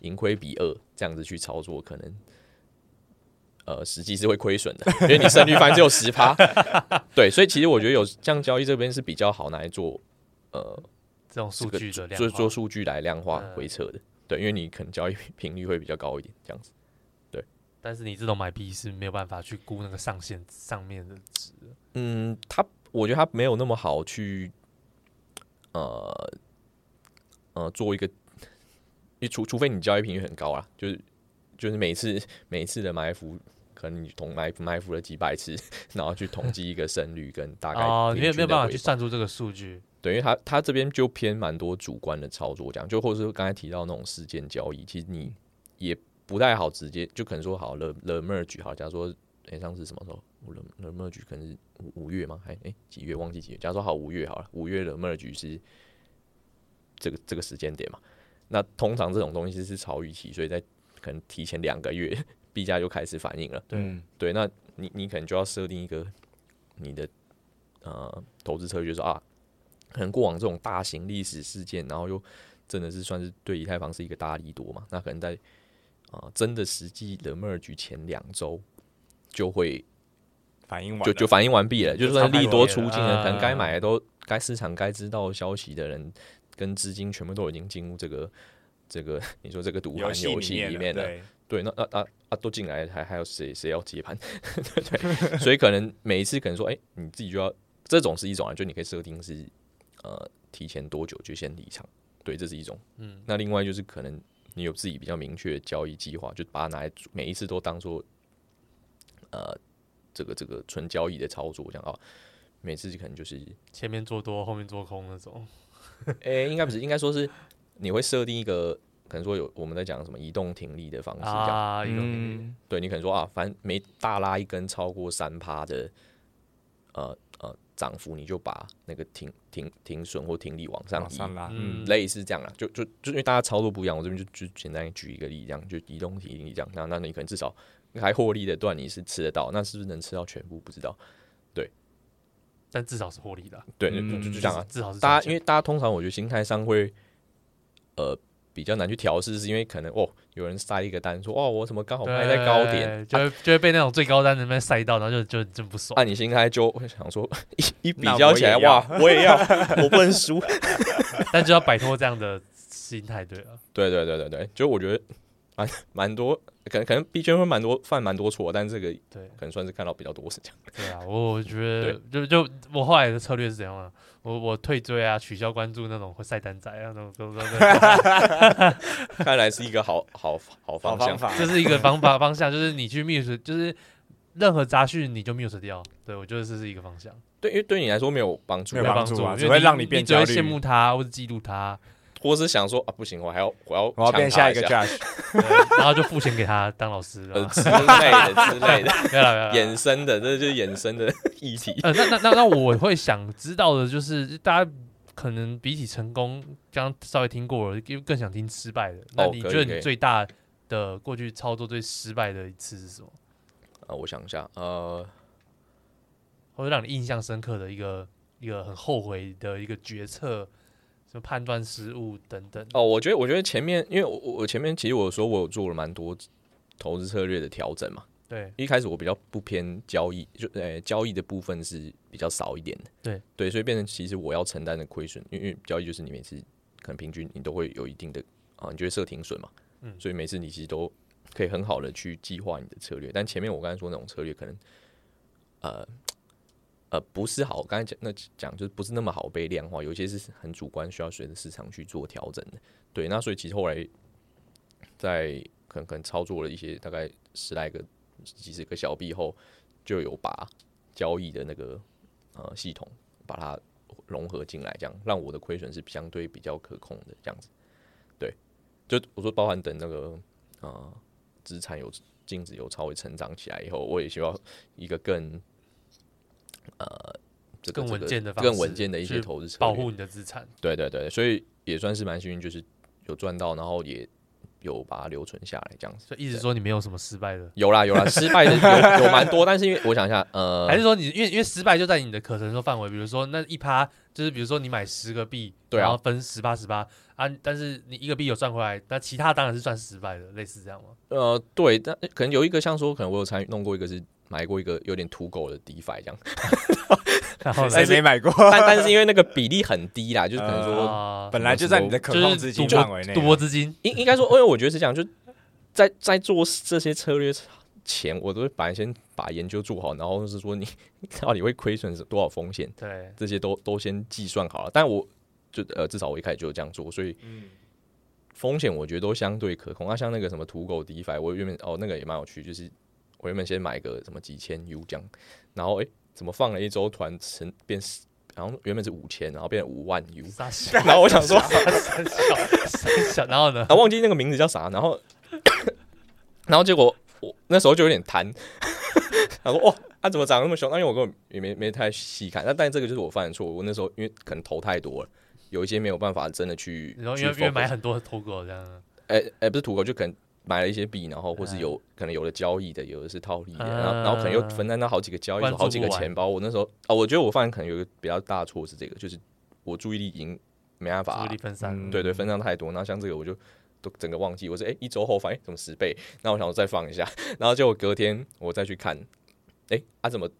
盈亏比二这样子去操作，可能呃实际是会亏损的，因为你胜率反正只有十趴。对，所以其实我觉得有这样交易这边是比较好拿来做呃这种数据的量做做数据来量化回撤的。对，因为你可能交易频率会比较高一点，这样子。对，但是你这种买币是没有办法去估那个上限上面的值。嗯，他我觉得他没有那么好去呃。呃，做一个，你除除非你交易频率很高啊，就是就是每次每次的埋伏，可能你同埋伏埋伏了几百次，然后去统计一个胜率跟大概哦，你也没有办法去算出这个数据，对，因为他他这边就偏蛮多主观的操作，这样就或者是刚才提到那种事件交易，其实你也不太好直接就可能说好了 the merge 好，假如说哎、欸、上次什么时候 the merge 可能是五五月吗？还、欸、哎几月忘记几月？假如说好五月好了，五月的 merge 是。这个这个时间点嘛，那通常这种东西是超预期，所以在可能提前两个月币价就开始反应了。对对，那你你可能就要设定一个你的呃投资策略，就是说啊，可能过往这种大型历史事件，然后又真的是算是对以太坊是一个大利多嘛，那可能在啊、呃、真的实际的 merge 前两周就会反应完，就就反应完毕了，就算利多出尽了，可能该买的都该市场该知道消息的人。跟资金全部都已经进入这个这个，你说这个赌盘游戏里面了，对，对，那那啊啊都进来，还还有谁谁要接盘？对，对，所以可能每一次可能说，哎、欸，你自己就要这种是一种啊，就你可以设定是呃提前多久就先离场，对，这是一种。嗯，那另外就是可能你有自己比较明确的交易计划，就把它拿来每一次都当做呃这个这个纯交易的操作，这样啊，每次可能就是前面做多，后面做空那种。诶、欸，应该不是，应该说是你会设定一个，可能说有我们在讲什么移动停利的方式，啊，移动停利，对，你可能说啊，反正每大拉一根超过三趴的，呃呃涨幅，你就把那个停停停损或停利往上移，拉，嗯，类似这样啦，就就就因为大家操作不一样，我这边就就简单举一个例，这样就移动停利这样，那那你可能至少还获利的段你是吃得到，那是不是能吃到全部不知道。对。但至少是获利的，对，就就这样啊。至少是大家，因为大家通常我觉得心态上会，呃，比较难去调试，是因为可能哦，有人塞一个单说哦，我怎么刚好拍在高点，就会就会被那种最高单的那边塞到，然后就就真不爽。那你心态就会想说，一一比较起来，哇，我也要，我不能输，但就要摆脱这样的心态，对啊，对对对对对，就我觉得蛮蛮多。可能可能币圈会蛮多犯蛮多错，但是这个对可能算是看到比较多是这样。对啊，我我觉得就就我后来的策略是怎样啊？我我退追啊，取消关注那种会晒单仔啊，那种都都都。看来是一个好好好方向，这是一个方法方向，就是你去 mute，就是任何杂讯你就 mute 掉。对，我觉得这是一个方向。对，因为对你来说没有帮助，没有帮助啊，只会让你变焦虑，羡慕他或者嫉妒他。或是想说啊，不行，我还要我要我要变下一个 Josh，然后就付钱给他当老师呃之类的之类的，没有了，衍生的，这就是衍生的议题。呃，那那那那我会想知道的就是，大家可能比起成功，刚刚稍微听过了，又更想听失败的。那你觉得你最大的过去操作最失败的一次是什么？啊，我想一下，呃，或者让你印象深刻的一个一个很后悔的一个决策。判断失误等等哦，我觉得，我觉得前面，因为我我前面其实我说我有做了蛮多投资策略的调整嘛。对，一开始我比较不偏交易，就呃、欸、交易的部分是比较少一点的。对对，所以变成其实我要承担的亏损，因为交易就是你每次可能平均你都会有一定的啊，你就会设停损嘛。嗯，所以每次你其实都可以很好的去计划你的策略。但前面我刚才说那种策略可能呃。呃，不是好，刚才讲那讲就是不是那么好被量化，有些是很主观，需要随着市场去做调整的。对，那所以其实后来在可能可能操作了一些大概十来个、几十个小币后，就有把交易的那个呃系统把它融合进来，这样让我的亏损是相对比较可控的这样子。对，就我说包含等那个啊资产有净值有稍微成长起来以后，我也希望一个更呃这个、更稳健的更稳健的一些投资保护你的资产。对对对，所以也算是蛮幸运，就是有赚到，然后也。有把它留存下来，这样子，所以意思说你没有什么失败的？有啦有啦，失败的 有有蛮多，但是因为我想一下，呃，还是说你因为因为失败就在你的可承受范围，比如说那一趴就是比如说你买十个币，对啊，然后分十八十八啊，但是你一个币有赚回来，那其他当然是算失败的，类似这样吗？呃，对，但可能有一个像说，可能我有参与弄过一个是买过一个有点土狗的 DeFi 这样。然后谁没买过？但但是因为那个比例很低啦，就是可能说、呃、本来就在你的可控资金范围内，赌博资金应应该说，因为我觉得是这样，就在在做这些策略前，我都会把先把研究做好，然后是说你到底会亏损多少风险，对，这些都都先计算好了。但我就呃至少我一开始就这样做，所以风险我觉得都相对可控。那、啊、像那个什么土狗 DeFi，我原本哦那个也蛮有趣，就是我原本先买个什么几千 U 这样，然后诶。欸怎么放了一周团成变，然后原本是五千，然后变成五万 U，然后我想说，然后呢？啊，忘记那个名字叫啥，然后，然后结果我那时候就有点贪，他说哇，他、啊、怎么长那么凶？那因为我根本也没没太细看，那但这个就是我犯的错误，我那时候因为可能投太多了，有一些没有办法真的去，然后因为因为买很多土狗这样，哎哎，不是土狗就可能。买了一些币，然后或是有可能有的交易的，有的是套利的，然后然后可能又分担到好几个交易，好几个钱包。我那时候啊，我觉得我发现可能有一个比较大的错是这个，就是我注意力已经没办法，注意力分散，对对，分散太多。然后像这个我就都整个忘记，我说哎，一周后发现怎么十倍？那我想我再放一下，然后结果隔天我再去看，哎，啊怎么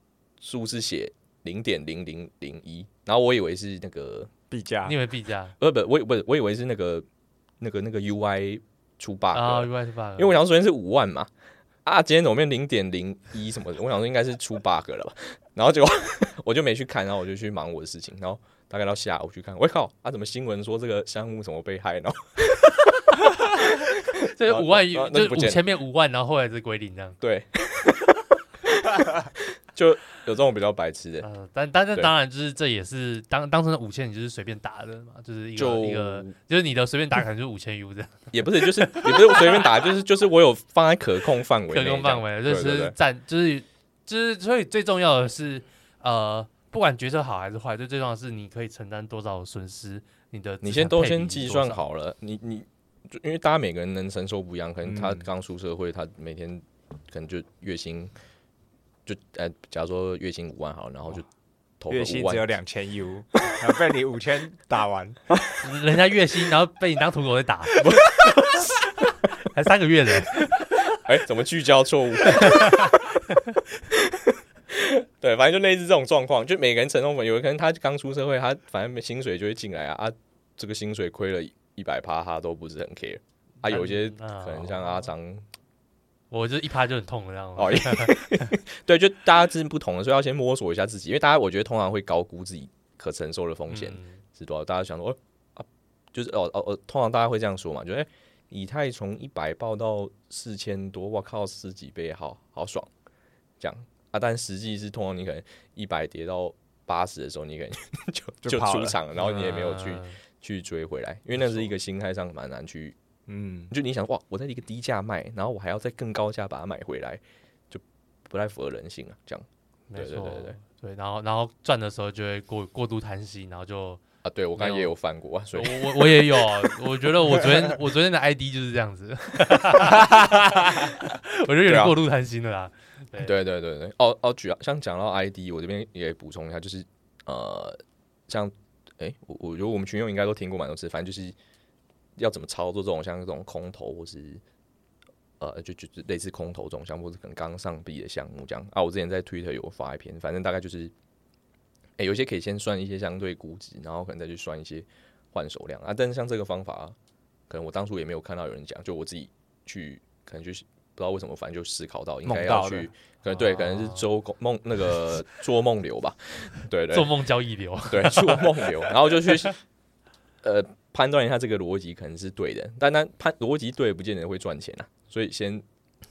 数是写零点零零零一？然后我以为是那个币价，你以为币价？呃不，我不我以为是那个那个那个 UI。出 bug，、oh, 因为我想说昨天是五万嘛，啊，今天怎么变零点零一什么的？我想说应该是出 bug 了吧，然后结果 我就没去看，然后我就去忙我的事情，然后大概到下午去看，我靠，啊，怎么新闻说这个项目怎么被害呢？这五万，就五前面五万，然后后来是归零这样，对。就有这种比较白痴的，呃、但但是当然就是这也是当当成五千，你就是随便打的嘛，就是一个就一个就是你的随便打可能就是五千 U 这样，也不是就是也不是随便打，就是就是我有放在可控范围，可控范围就是占就是就是所以最重要的是呃不管决策好还是坏，最最重要的是你可以承担多少损失，你的你先都先计算好了，你你就因为大家每个人能承受不一样，可能他刚出社会，他每天可能就月薪。就呃，假如说月薪五万好，然后就投个五万，月薪只有两千 U，然后被你五千打完，人家月薪，然后被你当土狗在打，还三个月的，哎、欸，怎么聚焦错误？对，反正就类似这种状况，就每个人承受有的可能他刚出社会，他反正薪水就会进来啊，啊，这个薪水亏了一百趴，他都不是很 care，啊，有些可能像阿张。我就一趴就很痛的这样子。哦，对，就大家是不同的，所以要先摸索一下自己，因为大家我觉得通常会高估自己可承受的风险是多少。大家想说，哦啊，就是哦哦哦，通常大家会这样说嘛，就哎，以太从一百爆到四千多，我靠，十几倍，好好爽，这样啊。但实际是通常你可能一百跌到八十的时候，你可能 就就出场，然后你也没有去去追回来，因为那是一个心态上蛮难去。嗯，就你想哇，我在一个低价卖，然后我还要再更高价把它买回来，就不太符合人性啊。这样，没错，对对对对，对，然后然后赚的时候就会过过度贪心，然后就啊，对我刚刚也有翻过，所以我我我也有，我觉得我昨天我昨天的 ID 就是这样子，我觉得有点过度贪心了啦。对对对对对，哦哦，举像讲到 ID，我这边也补充一下，就是呃，像哎，我我觉得我们群友应该都听过蛮多次，反正就是。要怎么操作这种像这种空投或是呃就就类似空投这种项目，或是可能刚上币的项目这样啊？我之前在 Twitter 有发一篇，反正大概就是，哎、欸，有些可以先算一些相对估值，然后可能再去算一些换手量啊。但是像这个方法，可能我当初也没有看到有人讲，就我自己去可能就是不知道为什么，反正就思考到应该要去，可能对，可能是周梦那个 做梦流吧，对，对对，做梦交易流，对，做梦流，然后就去呃。判断一下这个逻辑可能是对的，但那判逻辑对不见得会赚钱啊，所以先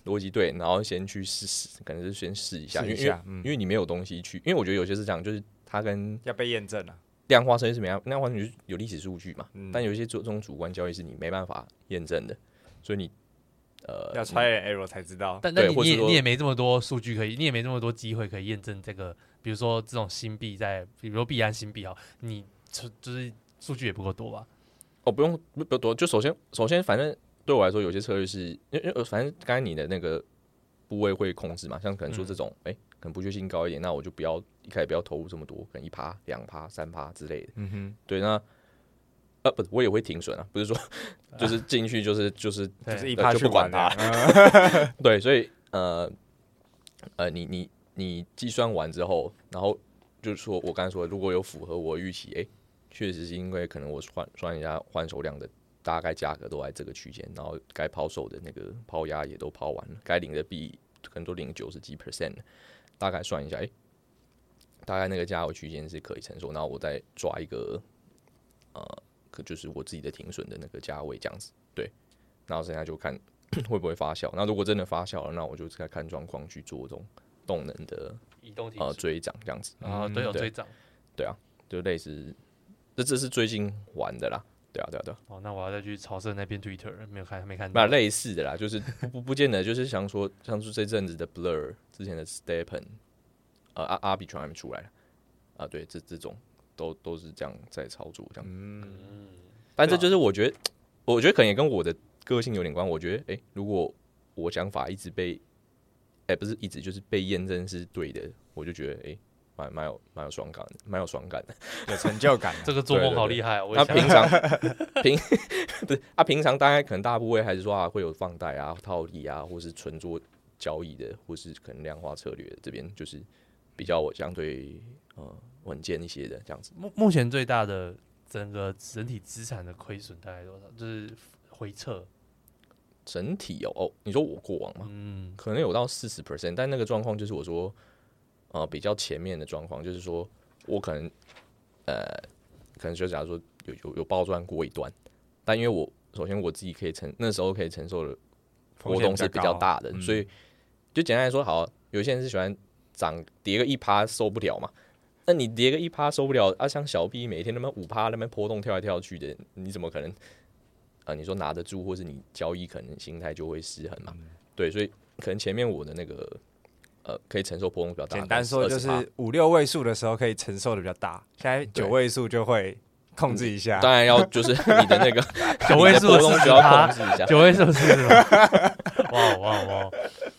逻辑对，然后先去试试，可能是先试一下，试一下，因为、嗯、因为你没有东西去，因为我觉得有些是这样，就是它跟要被验证了，量化策略是没办法，量化就是有历史数据嘛，嗯但有一些这种主观交易是你没办法验证的，所以你呃要 try and error 才知道。但但你你也没这么多数据可以，你也没这么多机会可以验证这个，比如说这种新币在，比如说币安新币啊，你就就是数据也不够多吧？哦，不用不不多，就首先首先，反正对我来说，有些策略是，因为因为反正刚才你的那个部位会控制嘛，像可能说这种，哎、可能不确定性高一点，那我就不要一开始不要投入这么多，可能一趴、两趴、三趴之类的。嗯哼，对，那呃不，我也会停损啊，不是说就是进去就是就是就是一呃就不管它。对，所以呃呃，你你你计算完之后，然后就是说我刚才说，如果有符合我预期，哎、确实是因为可能我算算一下换手量的大概价格都在这个区间，然后该抛售的那个抛压也都抛完了，该领的币可能都领九十几 percent，大概算一下，哎、大概那个价位区间是可以承受，然后我再抓一个呃，可就是我自己的停损的那个价位这样子，对，然后剩下就看 会不会发酵。那如果真的发酵了，那我就再看状况去做这种动能的移动体呃追涨这样子，啊，对，有对追涨。就类似，这这是最近玩的啦，对啊，对啊，对啊，哦，那我要再去朝圣那边 Twitter 没有看，没看到那。类似的啦，就是不不不见得就是想说，像是这阵子的 Blur 之前的 Stepen，呃阿阿比全还没出来啊，对，这这种都都是这样在操作这样，嗯，但这就是我觉得，我觉得可能也跟我的个性有点关。我觉得，哎、如果我想法一直被，哎、不是一直就是被验证是对的，我就觉得，哎、蛮蛮有蛮有爽感的，蛮有爽感的。有成就感啊。这个做梦好厉害啊！我也想那平常平 不是啊，平常大概可能大部位还是说啊会有放贷啊、套利啊，或是纯做交易的，或是可能量化策略的这边就是比较我相对呃稳健一些的这样子。目目前最大的整个整体资产的亏损大概多少？就是回撤，整体哦哦，你说我过往吗？嗯，可能有到四十 percent，但那个状况就是我说，呃，比较前面的状况，就是说我可能，呃，可能就假如说有有有暴赚过一段，但因为我首先我自己可以承那时候可以承受的波动是比较大的，所以就简单来说，好，有些人是喜欢涨跌个一趴受不了嘛，那你跌个一趴受不了啊，像小 B 每天那么五趴那边波动跳来跳去的，你怎么可能？啊、你说拿得住，或是你交易可能心态就会失衡嘛？嗯对，所以可能前面我的那个呃，可以承受波动比较大。简单说就是五六位数的时候可以承受的比较大，现在九位数就会控制一下。当然要就是你的那个 九位数你的波动就要控制一下。九位数是吗？哇哇哇！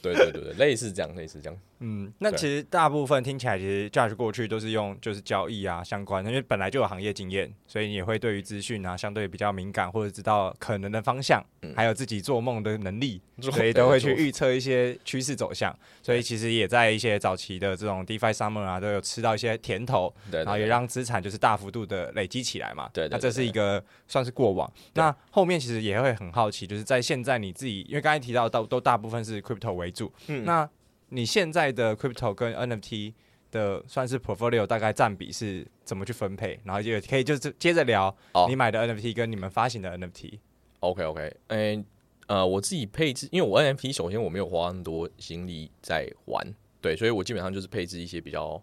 对对对对，类似这样，类似这样。嗯，那其实大部分听起来，其实 Josh 过去都是用就是交易啊相关的，因为本来就有行业经验，所以你也会对于资讯啊相对比较敏感，或者知道可能的方向，嗯还有自己做梦的能力，所以都会去预测一些趋势走向。所以其实也在一些早期的这种 DeFi Summer 啊，都有吃到一些甜头，对，然后也让资产就是大幅度的累积起来嘛。对对那这是一个算是过往。那后面其实也会很好奇，就是在现在你自己，因为刚才提到到都大部分是 crypto 为主，嗯那你现在的 crypto 跟 NFT 的算是 portfolio 大概占比是怎么去分配？然后也可以就是接着聊哦你买的 NFT 跟你们发行的 NFT。OK OK，哎、呃，我自己配置，因为我 NFT 首先我没有花那么多心力在玩，对，所以我基本上就是配置一些比较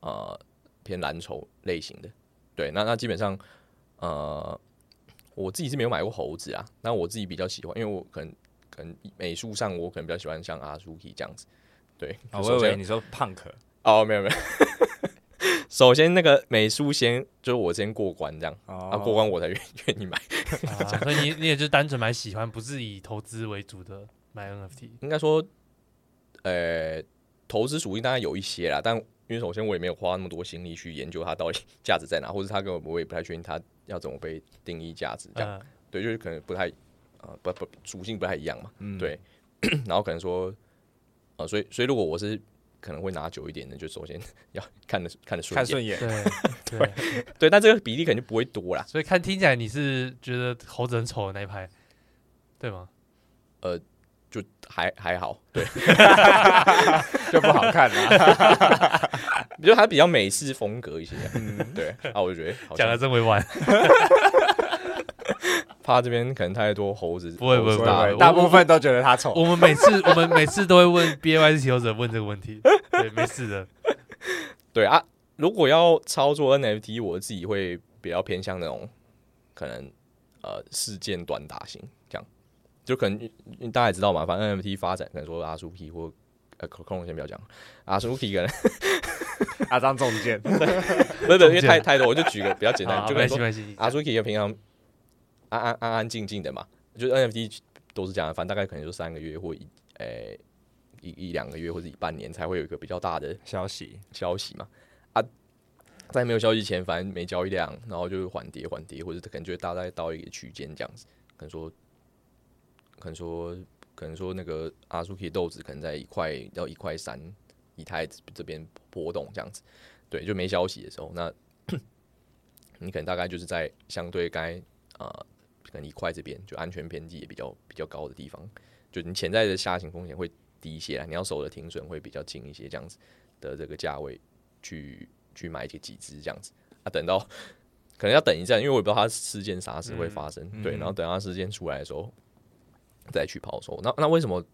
呃偏蓝筹类型的，对，那那基本上呃我自己是没有买过猴子啊，那我自己比较喜欢，因为我可能可能美术上我可能比较喜欢像 Azuki 这样子，对，哦，以为你说 punk，哦没有没有，首先那个美术先就是我先过关这样，哦啊过关我才 愿愿意买。啊所以你你也就单纯买喜欢，不是以投资为主的买 NFT。应该说，呃，投资属性当然有一些啦，但因为首先我也没有花那么多心力去研究它到底 价值在哪，或者它根本我也不太确定它要怎么被定义价值，这样、嗯，对，就是可能不太啊、呃、不不属性不太一样嘛，嗯。对，然后可能说，呃，所以所以如果我是可能会拿久一点的，就首先 要看得看得顺，看顺眼，对 对，对，但这个比例肯定不会多啦，所以看听起来你是觉得猴子很丑的那一派，对吗？就还还好，对，就不好看了。我觉得它比较美式风格一些、嗯，对，啊，我就觉得好讲的真委婉，怕这边可能太多猴子，不会不会不会大部分都觉得他丑。我们每次我们每次都会问 B A Y 持有者问这个问题，对，没事的，对啊，如果要操作 NFT，我自己会比较偏向那种可能呃事件短打型就可能大家也知道嘛，反正 NFT 发展可能说阿苏 K 或呃克隆先不要讲，阿苏 K 可能阿张中箭，不是因为太太多，我就举个比较简单，就可能说阿苏 K 就平常安安安安静静的嘛，就是 NFT 都是这样，反正大概可能就三个月或一诶。欸一一两个月或者一半年才会有一个比较大的消息消息嘛啊，在没有消息前，反正没交易量，然后就缓跌缓跌，或者可能就会大概到一个区间这样子。可能说，可能说，可能说那个阿苏 K 豆子可能在一块到一块三以太这边波动这样子。对，就没消息的时候，那 你可能大概就是在相对该啊，可能一块这边就安全边际也比较比较高的地方，就你潜在的下行风险会。低一些啦，你要守的停损会比较近一些，这样子的这个价位去去买几几只这样子啊，等到 可能要等一阵，因为我也不知道它事件啥时会发生，嗯、对，然后等它事件出来的时候再去抛售。那那为什么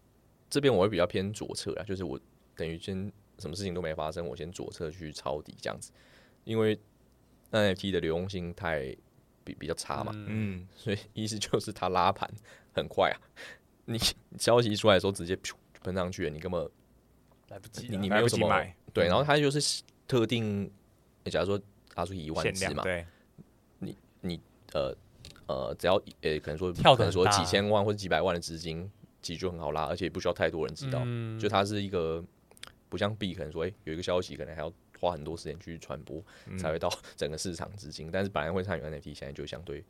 这边我会比较偏左侧啊？就是我等于先什么事情都没发生，我先左侧去抄底这样子，因为 NFT 的流动性太比比较差嘛，嗯，所以意思就是它拉盘很快啊，你消息一出来的时候直接。喷上去了，你根本来不及，你你没有什么买，对，然后它就是特定，假如说他说一万只嘛，对，你你呃呃，只要呃可能说可能说几千万或者几百万的资金，其实就很好拉，而且不需要太多人知道，就它是一个不像币，可能说哎有一个消息，可能还要花很多时间去传播，才会到 整个市场资金，但是本来会参与 NFT，现在就相对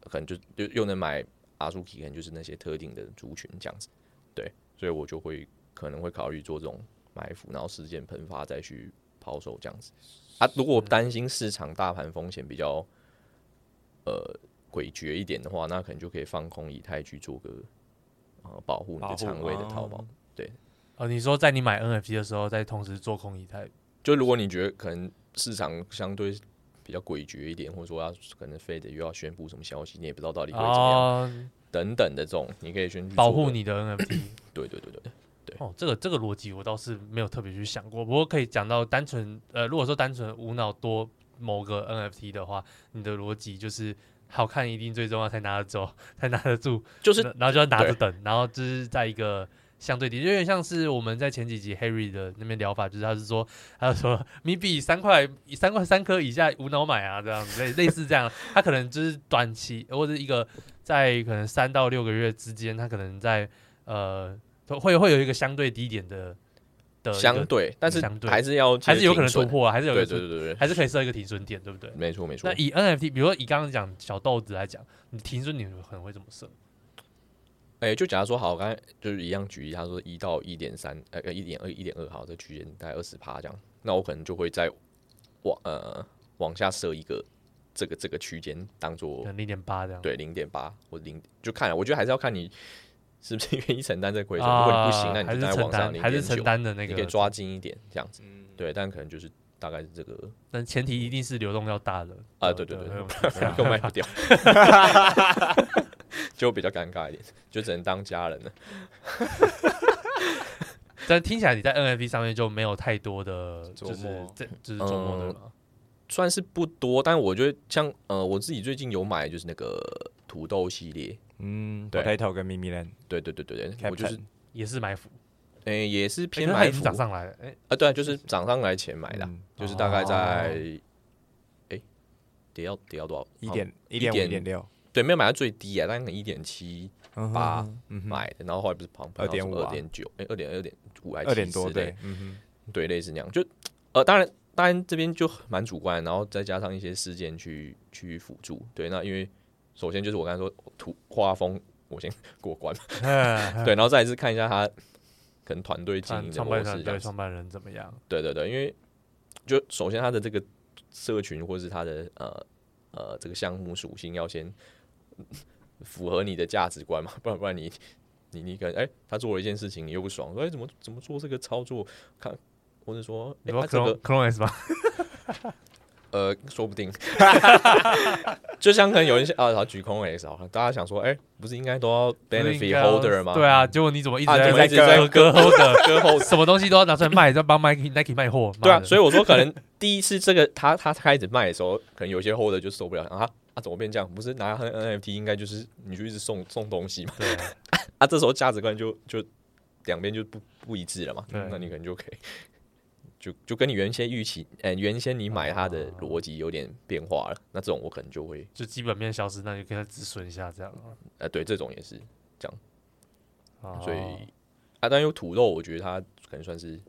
可能就就又能买 Azuki，可能就是那些特定的族群这样子，对。所以我就会可能会考虑做这种埋伏，然后事件喷发再去抛售这样子啊。如果担心市场大盘风险比较呃诡谲一点的话，那可能就可以放空以太去做个呃保护你的仓位的套保。对，哦，你说在你买 NFT 的时候，再同时做空以太，就如果你觉得可能市场相对比较诡谲一点，或者说要可能非得又要宣布什么消息，你也不知道到底会怎么样。哦等等的这种，你可以先保护你的 NFT。对对对对对。哦，这个这个逻辑我倒是没有特别去想过。不过可以讲到单纯呃，如果说单纯无脑多某个 NFT 的话，你的逻辑就是好看一定最重要，才拿得走，才拿得住。就是然后就要拿着等，然后就是在一个相对低，有点像是我们在前几集 Harry 的那边疗法，就是他是说，他说 米币三块三块三颗以下无脑买啊，这样类类似这样，他可能就是短期或者一个。在可能三到六个月之间，他可能在呃，会会有一个相对低点的的相对，但是还是要还是有可能突破，还是有对对对对，还是可以设一个停损点，对不对？没错没错。那以 NFT，比如说以刚刚讲小豆子来讲，你停损点可能会怎么设？哎，就假如说好，我刚才就是一样举例，他说一到一点三，呃，一点二一点二，好，这区间大概二十趴这样，那我可能就会在往呃往下设一个。这个这个区间当做零点八这样，对，零点八或零就看，我觉得还是要看你是不是愿意承担这个亏损。如果你不行，那你就在网上零点九，还是承担的那个，你可以抓紧一点这样子。对，但可能就是大概是这个，但前提一定是流动要大的啊。对对对，又卖不掉，就比较尴尬一点，就只能当家人了。但听起来你在 NFT 上面就没有太多的，就是这就是周末的吗？算是不多，但我觉得像呃，我自己最近有买就是那个土豆系列，嗯，对，Potato 跟 Mimiland，对对对对对，我就是也是埋伏，诶，也是偏埋伏，涨上来，诶，啊，对，就是涨上来前买的，就是大概在，诶，跌要跌要多少？一点一点一点。六，对，没有买到最低啊，大概一点七八买的，然后后来不是旁二点五、二点九，诶，二点二点五还是二点多？对，嗯哼，对，类似那样，就呃，当然。当然这边就蛮主观，然后再加上一些事件去去辅助。对，那因为首先就是我刚才说图画风，我先 过关。对，然后再一次看一下他可能团队经营的模式，对，创办人怎么样？对对对，因为就首先他的这个社群或是他的呃呃这个项目属性要先 符合你的价值观嘛，不然不然你你你可能哎他做了一件事情你又不爽，说哎怎么怎么做这个操作看。或者说，你说 Clone Clone S 吗？呃，说不定，就像可能有一些啊，然后举 Clone S 啊，大家想说，哎，不是应该都要 benefit holder 吗？对啊，结果你怎么一直在割割 holder，割 holder，什么东西都要拿出来卖，要帮 Nike Nike 卖货？对啊，所以我说可能第一次这个他他开始卖的时候，可能有些 holder 就受不了啊啊，怎么变这样？不是拿 NFT 应该就是你就一直送送东西嘛？对 啊，这时候价值观就就两边就不不一致了嘛？对那你可能就可以就就跟你原先预期，呃，原先你买它的逻辑有点变化了。那这种我可能就会就基本面消失，那就给它止损一下这样。呃，对，这种也是这样。哦所以啊，但有土豆，我觉得它可能算是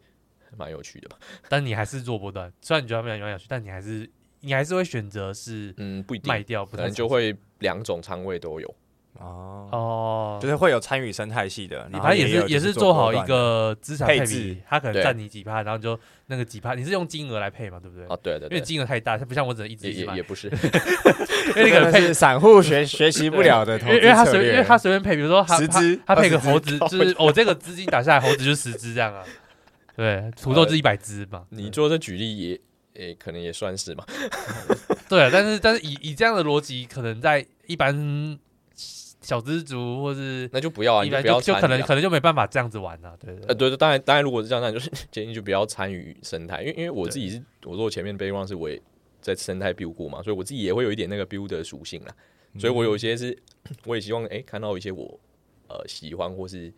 蛮有趣的吧。但你还是做波段，虽然你觉得它蛮有趣，但你还是你还是会选择是嗯，不一定卖掉，不可能就会两种仓位都有。哦，哦，就是会有参与生态系的，然后反正也是也是做好一个资产配置，他可能占你几趴，然后就那个几趴，你是用金额来配嘛，对不对？哦，对对因为，金额太大，它不像我只能一直也一直买，也也不是，因为那个配真的是散户学 学习不了的投因为因为他随因为他随便配，比如说他他十只他配个猴子，就是我、哦、这个资金打下来，猴子就十只这样啊。对，土豆是一百只嘛。你做这举例也也可能也算是嘛。对啊，但是但是以以这样的逻辑，可能在一般小资族或是那就不要啊，一般你就不要就就可能可能就没办法这样子玩啊。对对呃，对对，当然当然，如果是这样，那就是 建议就不要参与生态，因为因为我自己是我说我前面 background 是我也在生态 build 过嘛，所以我自己也会有一点那个 build 的属性啦，所以我有一些是我也希望哎、欸、看到一些我呃喜欢或是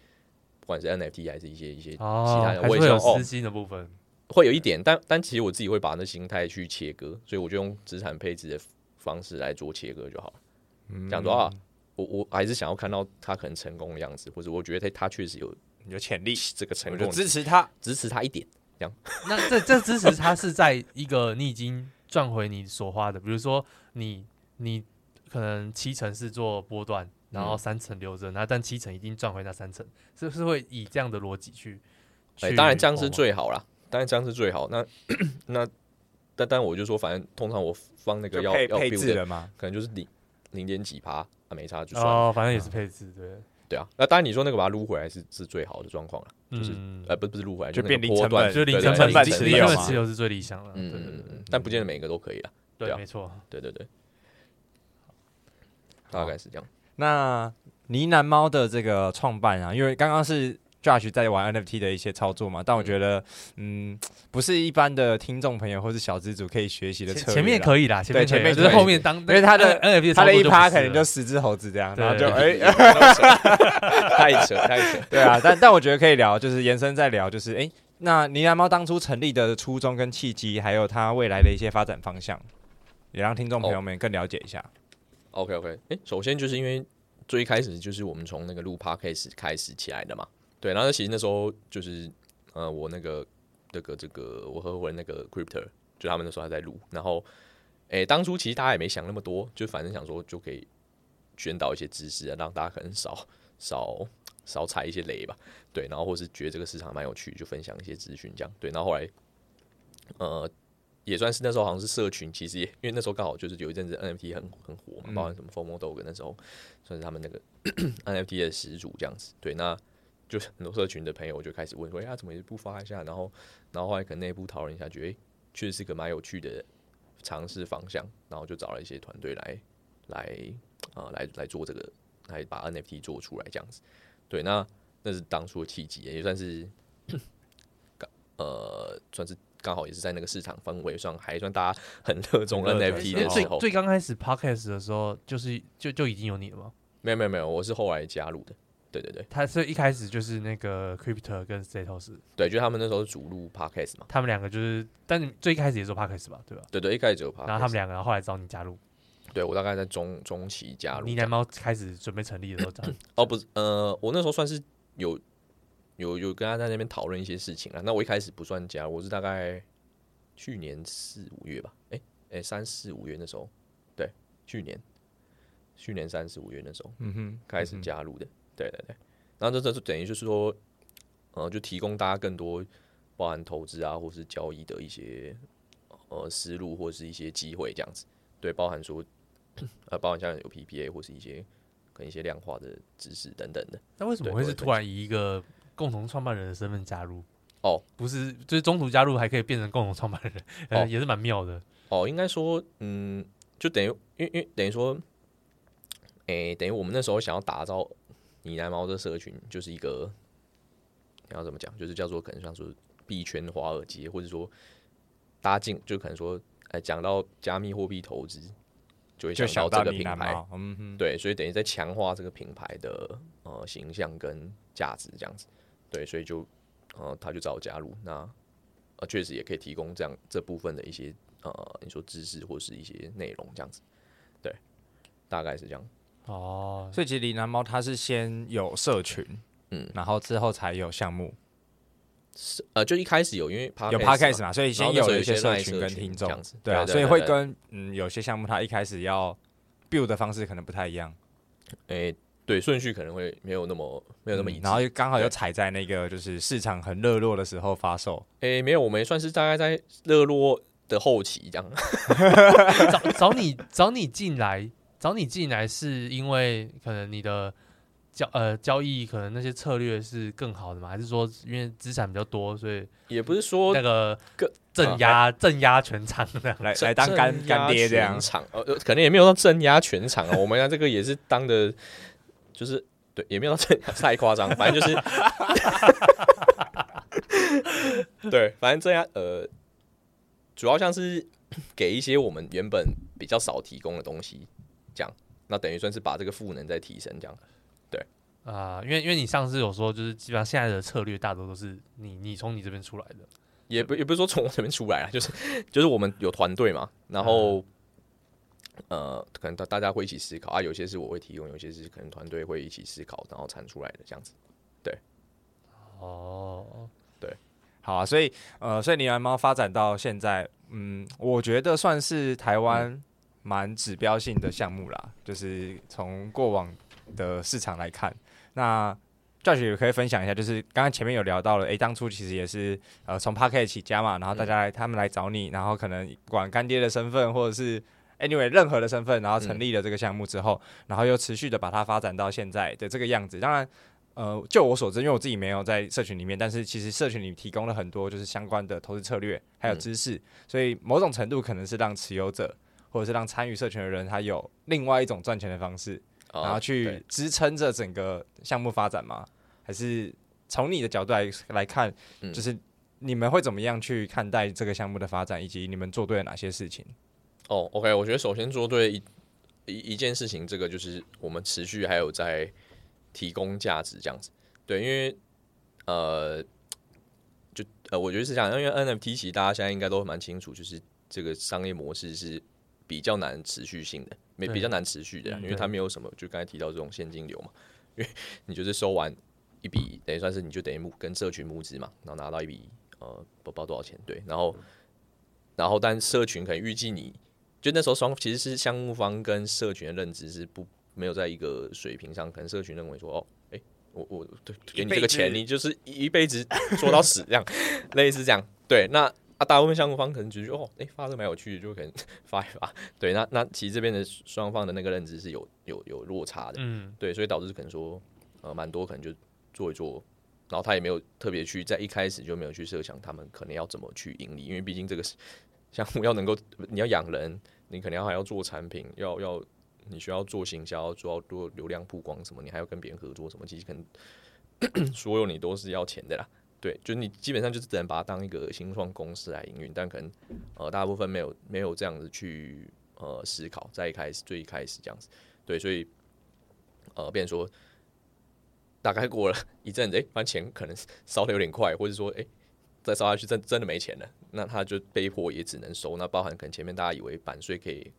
不管是 NFT 还是一些一些其哦他，的，我也希望哦私心的部分。会有一点，但但其实我自己会把那心态去切割，所以我就用资产配置的方式来做切割就好了。嗯。讲说啊，我我还是想要看到他可能成功的样子，或者我觉得他他确实有有潜力，这个成我就支持他。支持他一点。这样那这这支持他是在一个你已经赚回你所花的，比如说你你可能七成是做波段，然后三成留着，那、但七成已经赚回那三成，是不是会以这样的逻辑去？哎、去当然这样是最好啦，当然这样是最好。那 那但但我就说，反正通常我放那个要要就配置的，嘛，可能就是零零点几趴啊，没差就算了。哦，反正也是配置，对，对啊，那当然你说那个把它撸回来是是最好的状况了，就是、嗯呃不不是撸回来，就那变零成本个波段，就是零成本持有零成本嘛持有是最理想的，对嗯嗯嗯，但不见得每个都可以了。对，啊没错。对对对，大概是这样。那呢喃猫的这个创办啊，因为刚刚是 Josh 在玩 NFT 的一些操作嘛，但我觉得，嗯，不是一般的听众朋友或是小资主可以学习的策略。前面可以啦，前面可以。前面就是后面当，因为他的 NFT 他的一趴可可能就十只猴子这样，然后就 哎、太扯太扯。对啊，但但我觉得可以聊，就是延伸再聊，就是哎、那呢喃猫当初成立的初衷跟契机，还有它未来的一些发展方向，也让听众朋友们更了解一下。OK OK，哎、首先就是因为最一开始就是我们从那个录 Podcast 开始起来的嘛，对，然后其实那时候就是呃，我那个那个这个我合伙人那个 Crypto，就他们那时候还在录，然后哎、当初其实大家也没想那么多，就反正想说就可以宣导一些知识啊，让大家可能少少少踩一些雷吧，对，然后或是觉得这个市场蛮有趣，就分享一些资讯这样，对，然后后来呃。也算是那时候好像是社群，其实也因为那时候刚好就是有一阵子 NFT 很很火嘛，包含什么 FOMO Dog 那时候算是他们那个 NFT 的始祖这样子。对，那就是很多社群的朋友就开始问说：“哎、欸，他怎么也不发一下？”然后，然后后来可能内部讨论一下，觉得哎，确、欸、实是个蛮有趣的尝试方向，然后就找了一些团队来来啊、呃、来来做这个，来把 NFT 做出来这样子。对，那那是当初的契机，也算是刚呃算是。刚好也是在那个市场氛围上，还算大家很热衷 NFT 的时候。最刚开始 Podcast 的时候，就是就就已经有你了吗？没有没有没有，我是后来加入的。对对对，他是一开始就是那个 Crypto 跟 Setos，对，就他们那时候是主录 Podcast 嘛。他们两个就是，但你最一开始也做 Podcast 吧，对吧？对对，一开始只有 Podcast。然后他们两个后来找你加入。对，我大概在中中期加入。你奶猫开始准备成立的时候加入。哦，不是，呃，我那时候算是有有有跟他在那边讨论一些事情啊。那我一开始不算加入，我是大概。去年四五月吧，哎、欸、哎，三四五月那时候，对，去年，去年三四五月那时候，嗯哼，开始加入的，对对对，然后这这就等于就是说，呃，就提供大家更多包含投资啊，或是交易的一些呃思路，或是一些机会这样子，对，包含说，呃，包含像有 PPA 或是一些跟一些量化的知识等等的。那为什么会是突然以一个共同创办人的身份加入？哦，不是，就是中途加入还可以变成共同创办人，呃、哦，也是蛮妙的。哦，应该说，嗯，就等于，因为因为等于说，诶、欸，等于我们那时候想要打造呢喃猫的社群，就是一个你要怎么讲，就是叫做可能像说币圈华尔街，或者说搭进，就可能说，哎，讲到加密货币投资，就会想想到这个品牌，嗯哼，对，所以等于在强化这个品牌的呃形象跟价值这样子，对，所以就呃他就找我加入，那呃确实也可以提供这样这部分的一些呃你说知识或是一些内容这样子，对，大概是这样。哦，所以其实呢喃猫它是先有社群，嗯，然后之后才有项目。是呃，就一开始有，因为有 podcast 嘛，所以先有一些社群跟听众，对啊，所以会跟嗯有些项目它一开始要 build 的方式可能不太一样，诶，对，顺序可能会没有那么没有那么一致，然后刚好又踩在那个就是市场很热络的时候发售，诶，没有，我们也算是大概在热络的后期这样，找找你找你进来找你进来是因为可能你的。交呃交易可能那些策略是更好的吗？还是说因为资产比较多，所以也不是说那个镇压镇压全场的来来当干干爹这样场呃可能也没有到镇压全场哦。我们家这个也是当的，就是对也没有到镇压太夸张，反正就是 对，反正这样呃，主要像是给一些我们原本比较少提供的东西，这样那等于算是把这个赋能再提升这样。对。啊、呃，因为因为你上次有说，就是基本上现在的策略大多都是你你从你这边出来的，也不也不是说从我这边出来啊，就是就是我们有团队嘛，然后、嗯、呃，可能大大家会一起思考啊，有些是我会提供，有些是可能团队会一起思考，然后产出来的这样子，对，哦，对，好啊，所以呃，所以你蓝猫发展到现在，嗯，我觉得算是台湾蛮指标性的项目啦，嗯、就是从过往的市场来看。那 Josh 也可以分享一下，就是刚刚前面有聊到了，诶、欸，当初其实也是呃从 Podcast 起家嘛，然后大家来、嗯、他们来找你，然后可能管干爹的身份，或者是 anyway 任何的身份，然后成立了这个项目之后，嗯、然后又持续的把它发展到现在的这个样子。当然，呃，就我所知，因为我自己没有在社群里面，但是其实社群里提供了很多就是相关的投资策略还有知识，嗯、所以某种程度可能是让持有者或者是让参与社群的人，他有另外一种赚钱的方式。然后去支撑着整个项目发展吗？还是从你的角度来来看，就是你们会怎么样去看待这个项目的发展，以及你们做对了哪些事情？哦，OK，我觉得首先做对一一一件事情，这个就是我们持续还有在提供价值这样子。对，因为呃，就呃，我觉得是这样，因为 NFT 其实大家现在应该都蛮清楚，就是这个商业模式是比较难持续性的。没比较难持续的，因为它没有什么，就刚才提到这种现金流嘛，因为你就是收完一笔，等于算是你就等于募跟社群募资嘛，然后拿到一笔呃不知道多少钱，对，然后然后但社群可能预计你就那时候双其实是项目方跟社群的认知是不没有在一个水平上，可能社群认为说哦，哎，我我对给你这个钱，你就是一辈子做到死这样，类似这样，对，那。啊，大部分项目方可能觉得哦，哎、欸，发这个蛮有趣的，就可能 发一发。对，那那其实这边的双方的那个认知是有有有落差的，嗯，对，所以导致可能说，呃，蛮多可能就做一做，然后他也没有特别去在一开始就没有去设想他们可能要怎么去盈利，因为毕竟这个项目要能够你要养人，你可能要还要做产品，要要你需要做行销，做做流量曝光什么，你还要跟别人合作什么，其实可能 所有你都是要钱的啦。对，就是你基本上就是只能把它当一个新创公司来营运，但可能呃大部分没有没有这样子去呃思考，在一开始最一开始这样子，对，所以呃，变说大概过了 一阵子，哎，反正钱可能 烧的有点快，或者说哎再烧下去真真的没钱了，那他就被迫也只能收，那包含可能前面大家以为版税可以。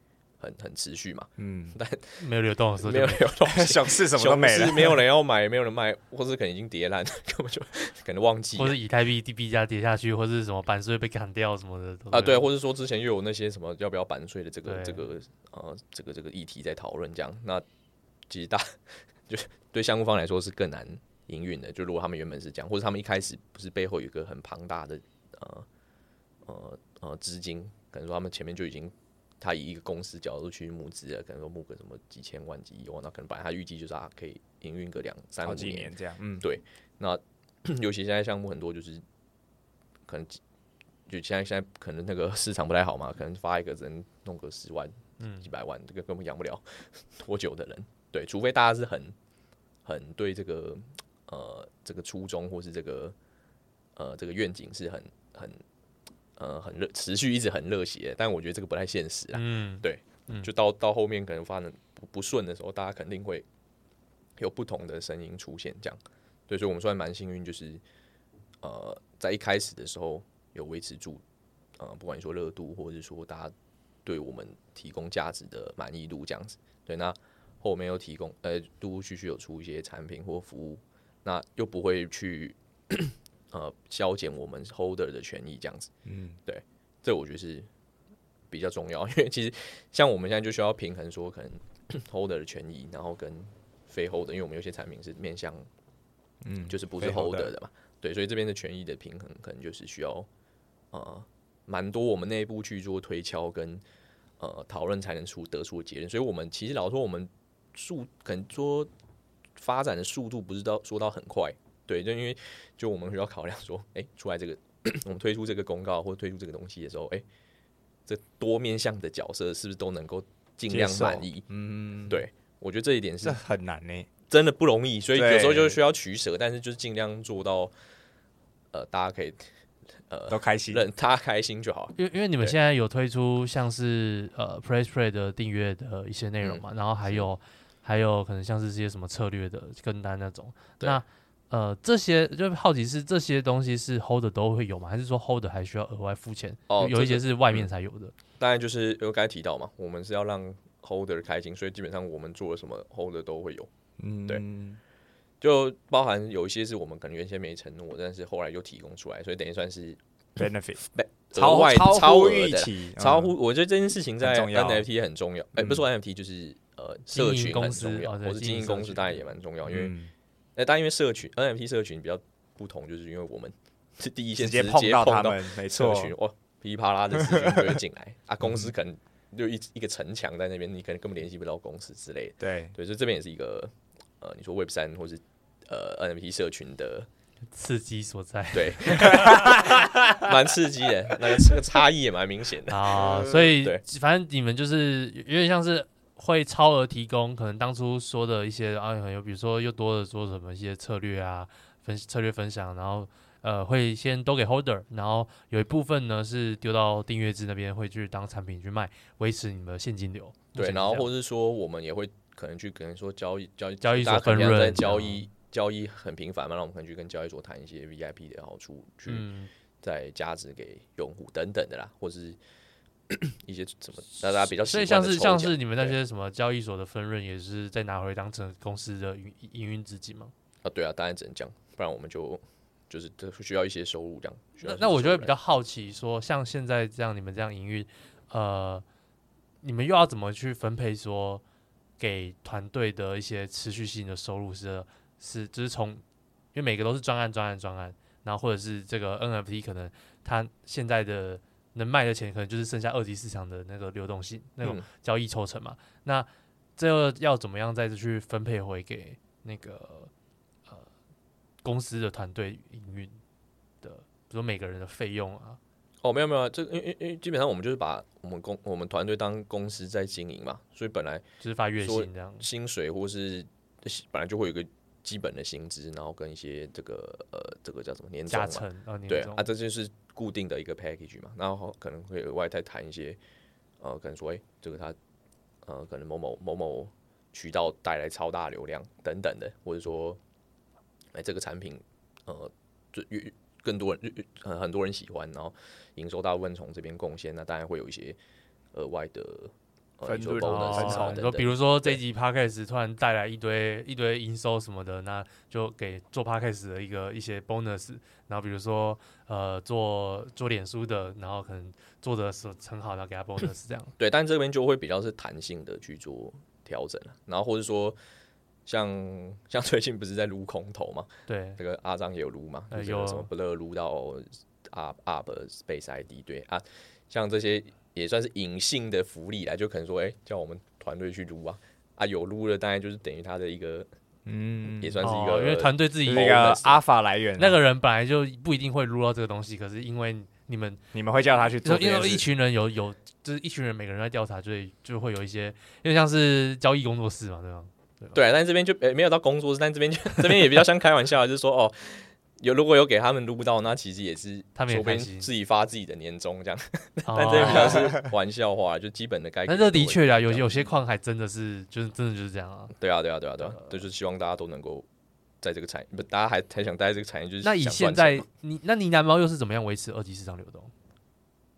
很很持续嘛，嗯，但没有流动，没有流动，熊市什么都没了，没有人要买，没有人卖，或是可能已经跌烂，根本就可能忘记，或是以太币币价跌下去，或是什么版税被砍掉什么的啊，对，或者说之前又有那些什么要不要版税的这个这个呃这个这个议题在讨论，这样，那其实大 就对项目方来说是更难营运的，就如果他们原本是这样，或者他们一开始不是背后有一个很庞大的呃呃呃资金，可能说他们前面就已经。他以一个公司角度去募资啊，可能说募个什么几千万、几亿万，那可能本来他预计就是啊，可以营运个两三五年，年这样。嗯，对。那尤其现在项目很多，就是可能就现在现在可能那个 市场不太好嘛，可能发一个人弄个十万、几百万，这个根本养不了多久的人。对，除非大家是很很对这个呃这个初衷或是这个呃这个愿景是很很呃很热，持续一直很热血，但我觉得这个不太现实啊。嗯，对，嗯就到到后面可能发展不不顺的时候，大家肯定会有不同的声音出现，这样。对，所以我们算蛮幸运，就是呃在一开始的时候有维持住，呃不管你说热度，或者是说大家对我们提供价值的满意度这样子。对，那后面又提供呃陆陆续续有出一些产品或服务，那又不会去。呃，削减我们 holder 的权益这样子，嗯，对，这我觉得是比较重要，因为其实像我们现在就需要平衡说，可能 holder 的权益，然后跟非 holder，因为我们有些产品是面向，嗯，就是不是 holder 的嘛，对，所以这边的权益的平衡可能就是需要呃蛮多我们内部去做推敲跟呃讨论才能出得出的结论，所以我们其实老实说我们速可能说发展的速度不是到说到很快。对，就因为就我们需要考量说，哎，出来这个我们推出这个公告或推出这个东西的时候，哎，这多面向的角色是不是都能够尽量满意？嗯，对，我觉得这一点是很难呢，真的不容易，所以有时候就需要取舍，但是就是尽量做到，呃，大家可以呃都开心，让他开心就好。因为因为你们现在有推出像是呃 Press Play 的订阅的一些内容嘛，嗯、然后还有还有可能像是这些什么策略的跟单那种，那。呃，这些就好奇是这些东西是 Holder 都会有吗？还是说 Holder 还需要额外付钱？哦，有一些是外面才有的。当然就是有刚才提到嘛，我们是要让 Holder 开心，所以基本上我们做了什么 Holder 都会有。嗯，对，就包含有一些是我们可能原先没承诺，但是后来又提供出来，所以等于算是 benefit 额外超超预期，超乎我觉得这件事情在 NFT 很重要。哎，不是说 NFT 就是呃社群很重要，或是经营公司当然也蛮重要，因为。那但因为社群 NFT 社群比较不同，就是因为我们是第一线直接碰到他们，没错，社群哇噼里啪啦的资讯就会进来啊，公司可能就一一个城墙在那边，你可能根本联系不到公司之类的。对对，所以这边也是一个呃，你说 Web 三或是呃 NFT 社群的刺激所在，对，蛮刺激的，那个这个差异也蛮明显的啊。所以反正你们就是有点像是。会超额提供，可能当初说的一些啊，有比如说又多的说什么一些策略啊，分策略分享，然后呃会先都给 holder，然后有一部分呢是丢到订阅制那边，会去当产品去卖，维持你们的现金流。对，然后或者是说我们也会可能去可能说交易交易交易所分润，交易交易很频繁嘛，那我们可能去跟交易所谈一些 VIP 的好处，去再加值给用户等等的啦，或是。一些什么大家比较所以像是像是你们那些什么交易所的分润，也是再拿回当成公司的营营运资金吗？啊，对啊，当然只能这样，不然我们就就是需要一些收入这样。那那我就会比较好奇，说像现在这样你们这样营运，呃，你们又要怎么去分配说给团队的一些持续性的收入是是就是从因为每个都是专案专案专案，然后或者是这个 NFT 可能它现在的。能卖的钱可能就是剩下二级市场的那个流动性，那种交易抽成嘛。嗯、那这个要怎么样再去分配回给那个呃公司的团队营运的，比如说每个人的费用啊？哦，没有没有，这因因因为基本上我们就是把我们公我们团队当公司在经营嘛，所以本来就是发月薪这样，薪水或是本来就会有一个基本的薪资，然后跟一些这个呃这个叫什么年终嘛，成哦、对啊，这就是。固定的一个 package 嘛，然后可能会额外再谈一些，呃，可能说，哎、这个他，呃，可能某某某某渠道带来超大流量等等的，或者说，哎、这个产品，呃，最越更多人很很多人喜欢，然后营收大部分从这边贡献，那当然会有一些额外的。分润哦，说比如说这一集 Podcast 突然带来一堆一堆营收什么的，那就给做 Podcast 的一个一些 bonus。然后比如说呃做做脸书的，然后可能做的是很好，然后给他 bonus 这样。对，但这边就会比较是弹性的去做调整了。然后或者说像像最近不是在撸空投嘛？对，这个阿张也有撸嘛？有什么 Blur 撸到 Up Up Space ID 对啊，像这些。也算是隐性的福利啦，就可能说，哎、欸，叫我们团队去撸啊，啊，有撸了，当然就是等于他的一个，嗯，也算是一个，哦、因为团队自己那个阿法来源，那个人本来就不一定会撸到这个东西，可是因为你们，你们会叫他去做，因为一群人有有，就是一群人每个人在调查，所以就会有一些，因为像是交易工作室嘛，对吧？对，但这边就、欸、没有到工作室，但这边就 这边也比较像开玩笑，就是说，哦，有如果有给他们录到，那其实也是他们也说不定开心。自己发自己的年终这样，哦 但这比较是玩笑话，就基本的该。那这的确啊，有有些矿还真的是，就是真的就是这样啊。对啊，对啊，对啊，对啊，就是希望大家都能够在这个产业，不，大家还还想待在这个产业，就是那以现在你那呢喃猫又是怎么样维持二级市场流动？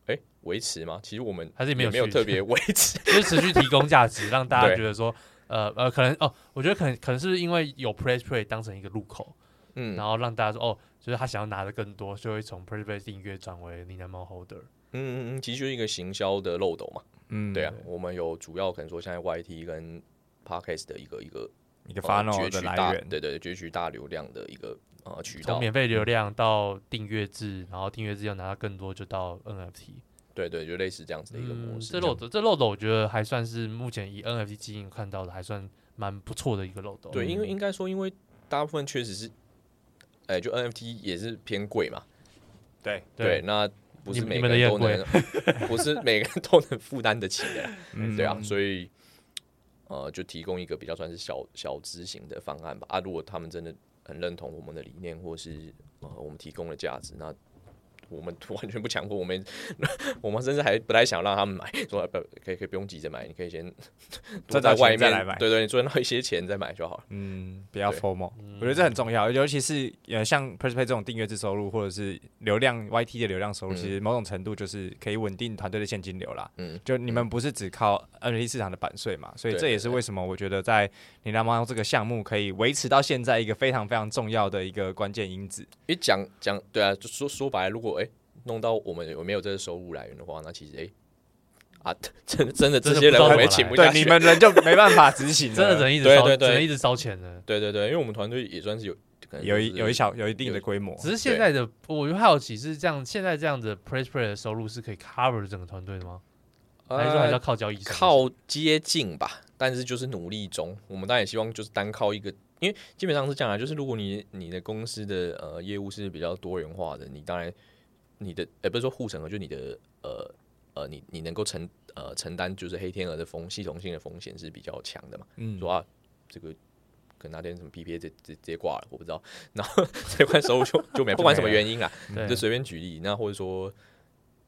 哎维持吗？其实我们还是没有没有特别维持，就是持续提供价值，让大家觉得说，呃呃，可能哦，我觉得可能可能是因为有 Press Play 当成一个入口，嗯，然后让大家说哦，就是他想要拿的更多，就会从 Play 订阅转为呢喃猫 Holder。嗯嗯嗯，其实就是一个行销的漏斗嘛。嗯，对啊，我们有主要可能说现在 YT 跟 Podcast 的一个一个一个呃 funnel 的来源，对对，攫取大流量的一个呃渠道。从免费流量到订阅制，然后订阅制要拿到更多，就到 NFT。对对，就类似这样子的一个模嗯，式。这漏斗，这漏斗，我觉得还算是目前以 NFT 经营看到的，还算蛮不错的一个漏斗。对，因为嗯应该说，因为大部分确实是，哎，就 NFT 也是偏贵嘛。对对，那不是每个人都能，不是每个人都能负担得起的。嗯对啊，所以呃，就提供一个比较算是小小资型的方案吧。啊，如果他们真的很认同我们的理念，或是呃我们提供的价值，那我们完全不强迫我们，我们甚至还不太想让他们买，说不可以可以不用急着买，你可以先 躲赚到外面再来买。对对，你赚到一些钱再买就好了。嗯，不要对 formal，嗯。我觉得这很重要，尤其是呃像 PersePay 这种订阅制收入，或者是流量 YT 的流量收入，嗯。其实某种程度就是可以稳定团队的现金流啦。嗯，就你们不是只靠 NFT 市场的版税嘛，所以这也是为什么我觉得在你那猫这个项目可以维持到现在一个非常非常重要的一个关键因子。因为讲讲对啊，就说说白了，如果哎、弄到我们有没有这个收入来源的话，那其实哎、啊，真的真的这些人我们也请不下去。对，你们人就没办法执行，真的只能一直烧，对对能一直烧钱的。对对对，因为我们团队也算是有有一有一小有一定的规模。只是现在的，我就好奇是这样，现在这样的 Press Play 的收入是可以 cover 整个团队的吗？还是说还是要呃靠交易？靠接近吧，但是就是努力中。我们当然也希望就是单靠一个，因为基本上是这样啊，就是如果你你的公司的呃业务是比较多元化的，你当然你的呃不是说护城河，就你的呃呃你你能够承呃承担就是黑天鹅的风系统性的风险是比较强的嘛。嗯。说啊，这个可能哪天什么 PPA 直直直接挂了，我不知道，然后 这块收入就就没，不管什么原因啊，就随便举例，那或者说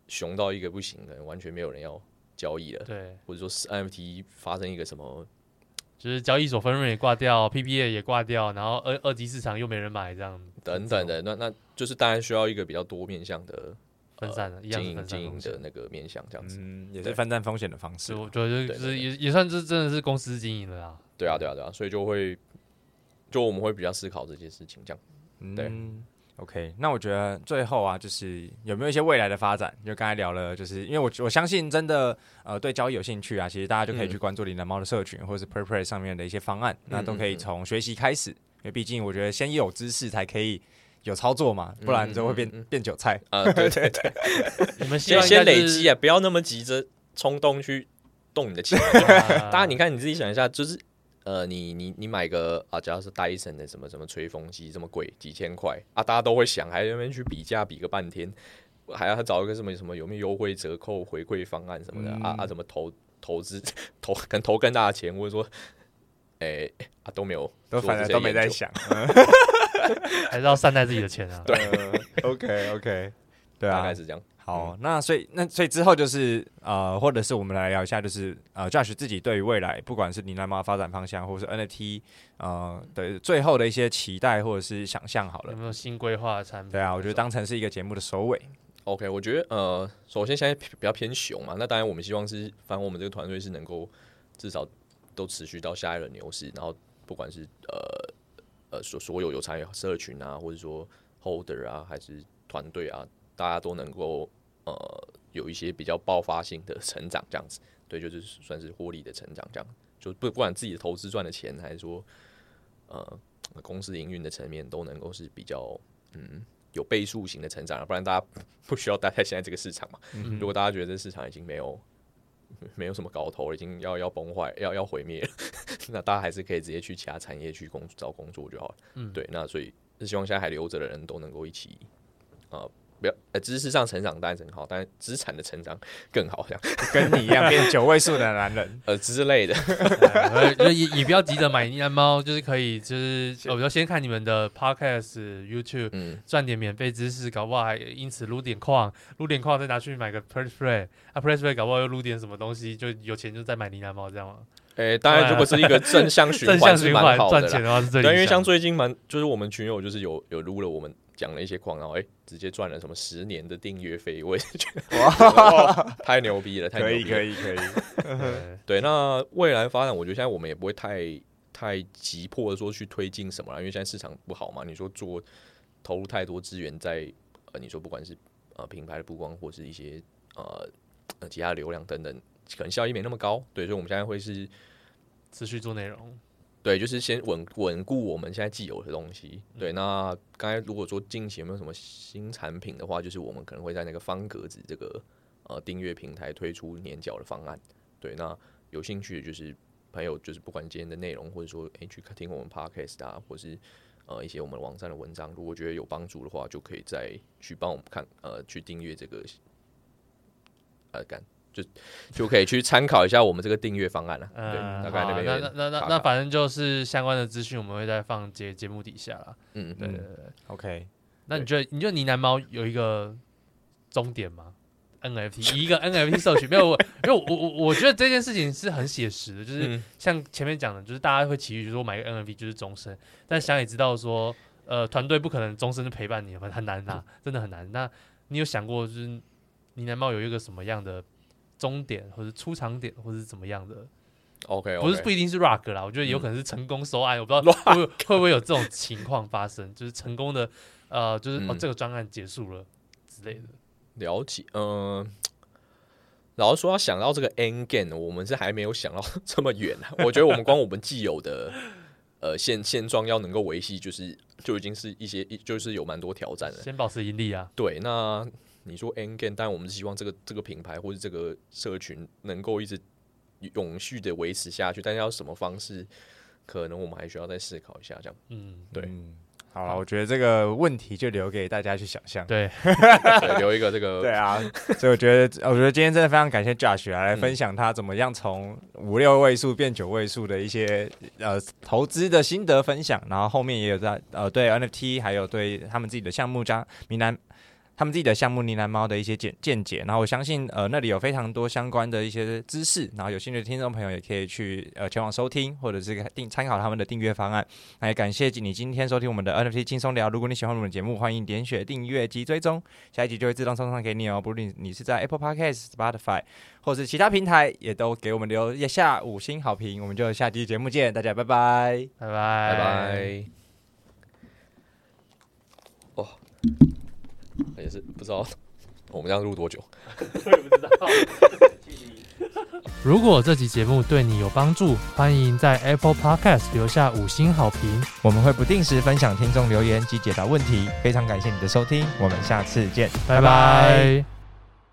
熊到一个不行的，完全没有人要交易了，对，或者说是 NFT 发生一个什么，就是交易所分润也挂掉，PPA 也挂掉，然后二二级市场又没人买，这样等等的，那那就是当然需要一个比较多面向的分散的，一样经营的。那个面向这样子。嗯，也是分散风险的方式。我觉得也也算是真的是公司经营了啦。对啊，对啊，对啊，所以就会就我们会比较思考这些事情，这样。对嗯，OK，那我觉得最后啊，就是有没有一些未来的发展？就刚才聊了，就是因为我我相信真的呃对交易有兴趣啊，其实大家就可以去关注林南猫的社群，或者是 PerPlay 上面的一些方案，那都可以从学习开始，因为毕竟我觉得先有知识才可以有操作嘛，不然就会变、嗯嗯嗯变韭菜。啊，对对 对，你们先先累积啊，不要那么急着冲动去动你的钱。啊大家你看你自己想一下，就是呃，你你你买个啊，只要是戴森的什么什么吹风机这么贵，几千块啊，大家都会想，还在那边去比价比个半天，还要找一个什么什么有没有优惠折扣回馈方案什么的、嗯啊啊，怎么投投资投可能投更大的钱，或者说，哎、啊都没有都反正都没在想，还是要善待自己的钱啊。对 呃 OK OK，对啊大概，是这样。好，那所以那所以之后就是呃，或者是我们来聊一下，就是呃，Josh 自己对于未来，不管是你那猫发展方向，或者是 NFT 呃的最后的一些期待或者是想象好了。有没有新规划的产品？对啊，我觉得当成是一个节目的首尾。OK，我觉得呃，首先现在比较偏熊嘛，那当然我们希望是，反正我们这个团队是能够至少都持续到下一轮牛市，然后不管是呃呃所所有有参与社群啊，或者说 holder 啊，还是团队啊，大家都能够呃有一些比较爆发性的成长，这样子，对，就是算是获利的成长，这样就不不管自己的投资赚的钱，还是说呃公司营运的层面，都能够是比较嗯。有倍数型的成长，不然大家 不需要待在现在这个市场嘛。嗯如果大家觉得这市场已经没有 没有什么搞头，已经要要崩坏、要要毁灭了，那大家还是可以直接去其他产业去工找工作就好了。嗯对，那所以是希望现在还留着的人都能够一起啊、呃，不要呃知识上成长当然很好，但是资产的成长 更好，这样 跟你一样变九位数的男人 呃之类的。就也也不要急着买呢喃猫，就是可以就是我比如先看你们的 podcast YouTube，嗯，赚点免费知识，搞不好还因此撸点矿，撸点矿再拿去买个 PressPlay，啊 PressPlay 搞不好又撸点什么东西，就有钱就再买呢喃猫这样吗？诶、欸，当然，如果是一个正向循环，正向循环赚的钱的话是最。对，因为像最近蛮，就是我们群友就是有有撸了我们讲了一些矿，然后诶、欸，直接赚了什么十年的订阅费，我也觉得哇，太牛逼了，太牛逼了，可以可以可以。对，那未来发展，我觉得现在我们也不会太太急迫的说去推进什么了，因为现在市场不好嘛。你说做投入太多资源在呃，你说不管是呃品牌的曝光，或是一些呃呃其他流量等等，可能效益没那么高。对，所以我们现在会是。持续做内容，对，就是先稳稳固我们现在既有的东西。对，那刚才如果说近期有没有什么新产品的话，就是我们可能会在那个方格子这个呃订阅平台推出年缴的方案。对，那有兴趣的就是朋友，就是不管今天的内容，或者说诶、欸、去听我们 podcast 啊，或是呃一些我们网站的文章，如果觉得有帮助的话，就可以再去帮我们看呃去订阅这个呃干。就就可以去参考一下我们这个订阅方案了。嗯，对，大概那边。那那那那那反正就是相关的资讯，我们会再放节节目底下了。嗯，对对对。OK，那你觉得你觉得呢喃猫有一个终点吗？NFT 以一个 NFT 社群没有？因为我我我觉得这件事情是很写实的，就是像前面讲的，就是大家会期许说买个 NFT 就是终身，但想也知道说，呃，团队不可能终身的陪伴你，很很难呐，真的很难。那你有想过，就是呢喃猫有一个什么样的？终点，或者出场点，或者是怎么样的？OK，, okay. 不是不一定是 Rock 啦，我觉得有可能是成功收案，嗯、我不知道会不会会不会有这种情况发生，就是成功的，呃，就是、嗯、哦这个专案结束了之类的。了解，嗯、呃，然后说要想到这个 end game，我们是还没有想到这么远啊。我觉得我们光我们既有的呃现现状要能够维系，就是就已经是一些就是有蛮多挑战了。先保持盈利啊。对，那。你说 end game，但我们是希望这个这个品牌或者这个社群能够一直永续的维持下去，但是要什么方式，可能我们还需要再思考一下。这样，嗯，对，嗯、好了，我觉得这个问题就留给大家去想象。对，对，留一个这个。对啊，所以我觉得，我觉得今天真的非常感谢 Josh 来分享他怎么样从五六位数变九位数的一些呃投资的心得分享，然后后面也有在呃对 NFT 还有对他们自己的项目加呢喃。他们自己的项目呢喃猫的一些见见解，然后我相信呃那里有非常多相关的一些知识，然后有兴趣的听众朋友也可以去呃前往收听，或者是订参考他们的订阅方案。那也感谢你今天收听我们的 NFT 轻松聊。如果你喜欢我们的节目，欢迎点选订阅及追踪，下一集就会自动送上给你哦。不论你是在 Apple Podcast、Spotify 或是其他平台，也都给我们留下五星好评。我们就下期节目见，大家拜拜，拜拜，拜拜。哦。也是不知道我们这样录多久，我也不知道。如果这集节目对你有帮助，欢迎在 Apple Podcast 留下五星好评。我们会不定时分享听众留言及解答问题。非常感谢你的收听，我们下次见，拜拜。拜拜。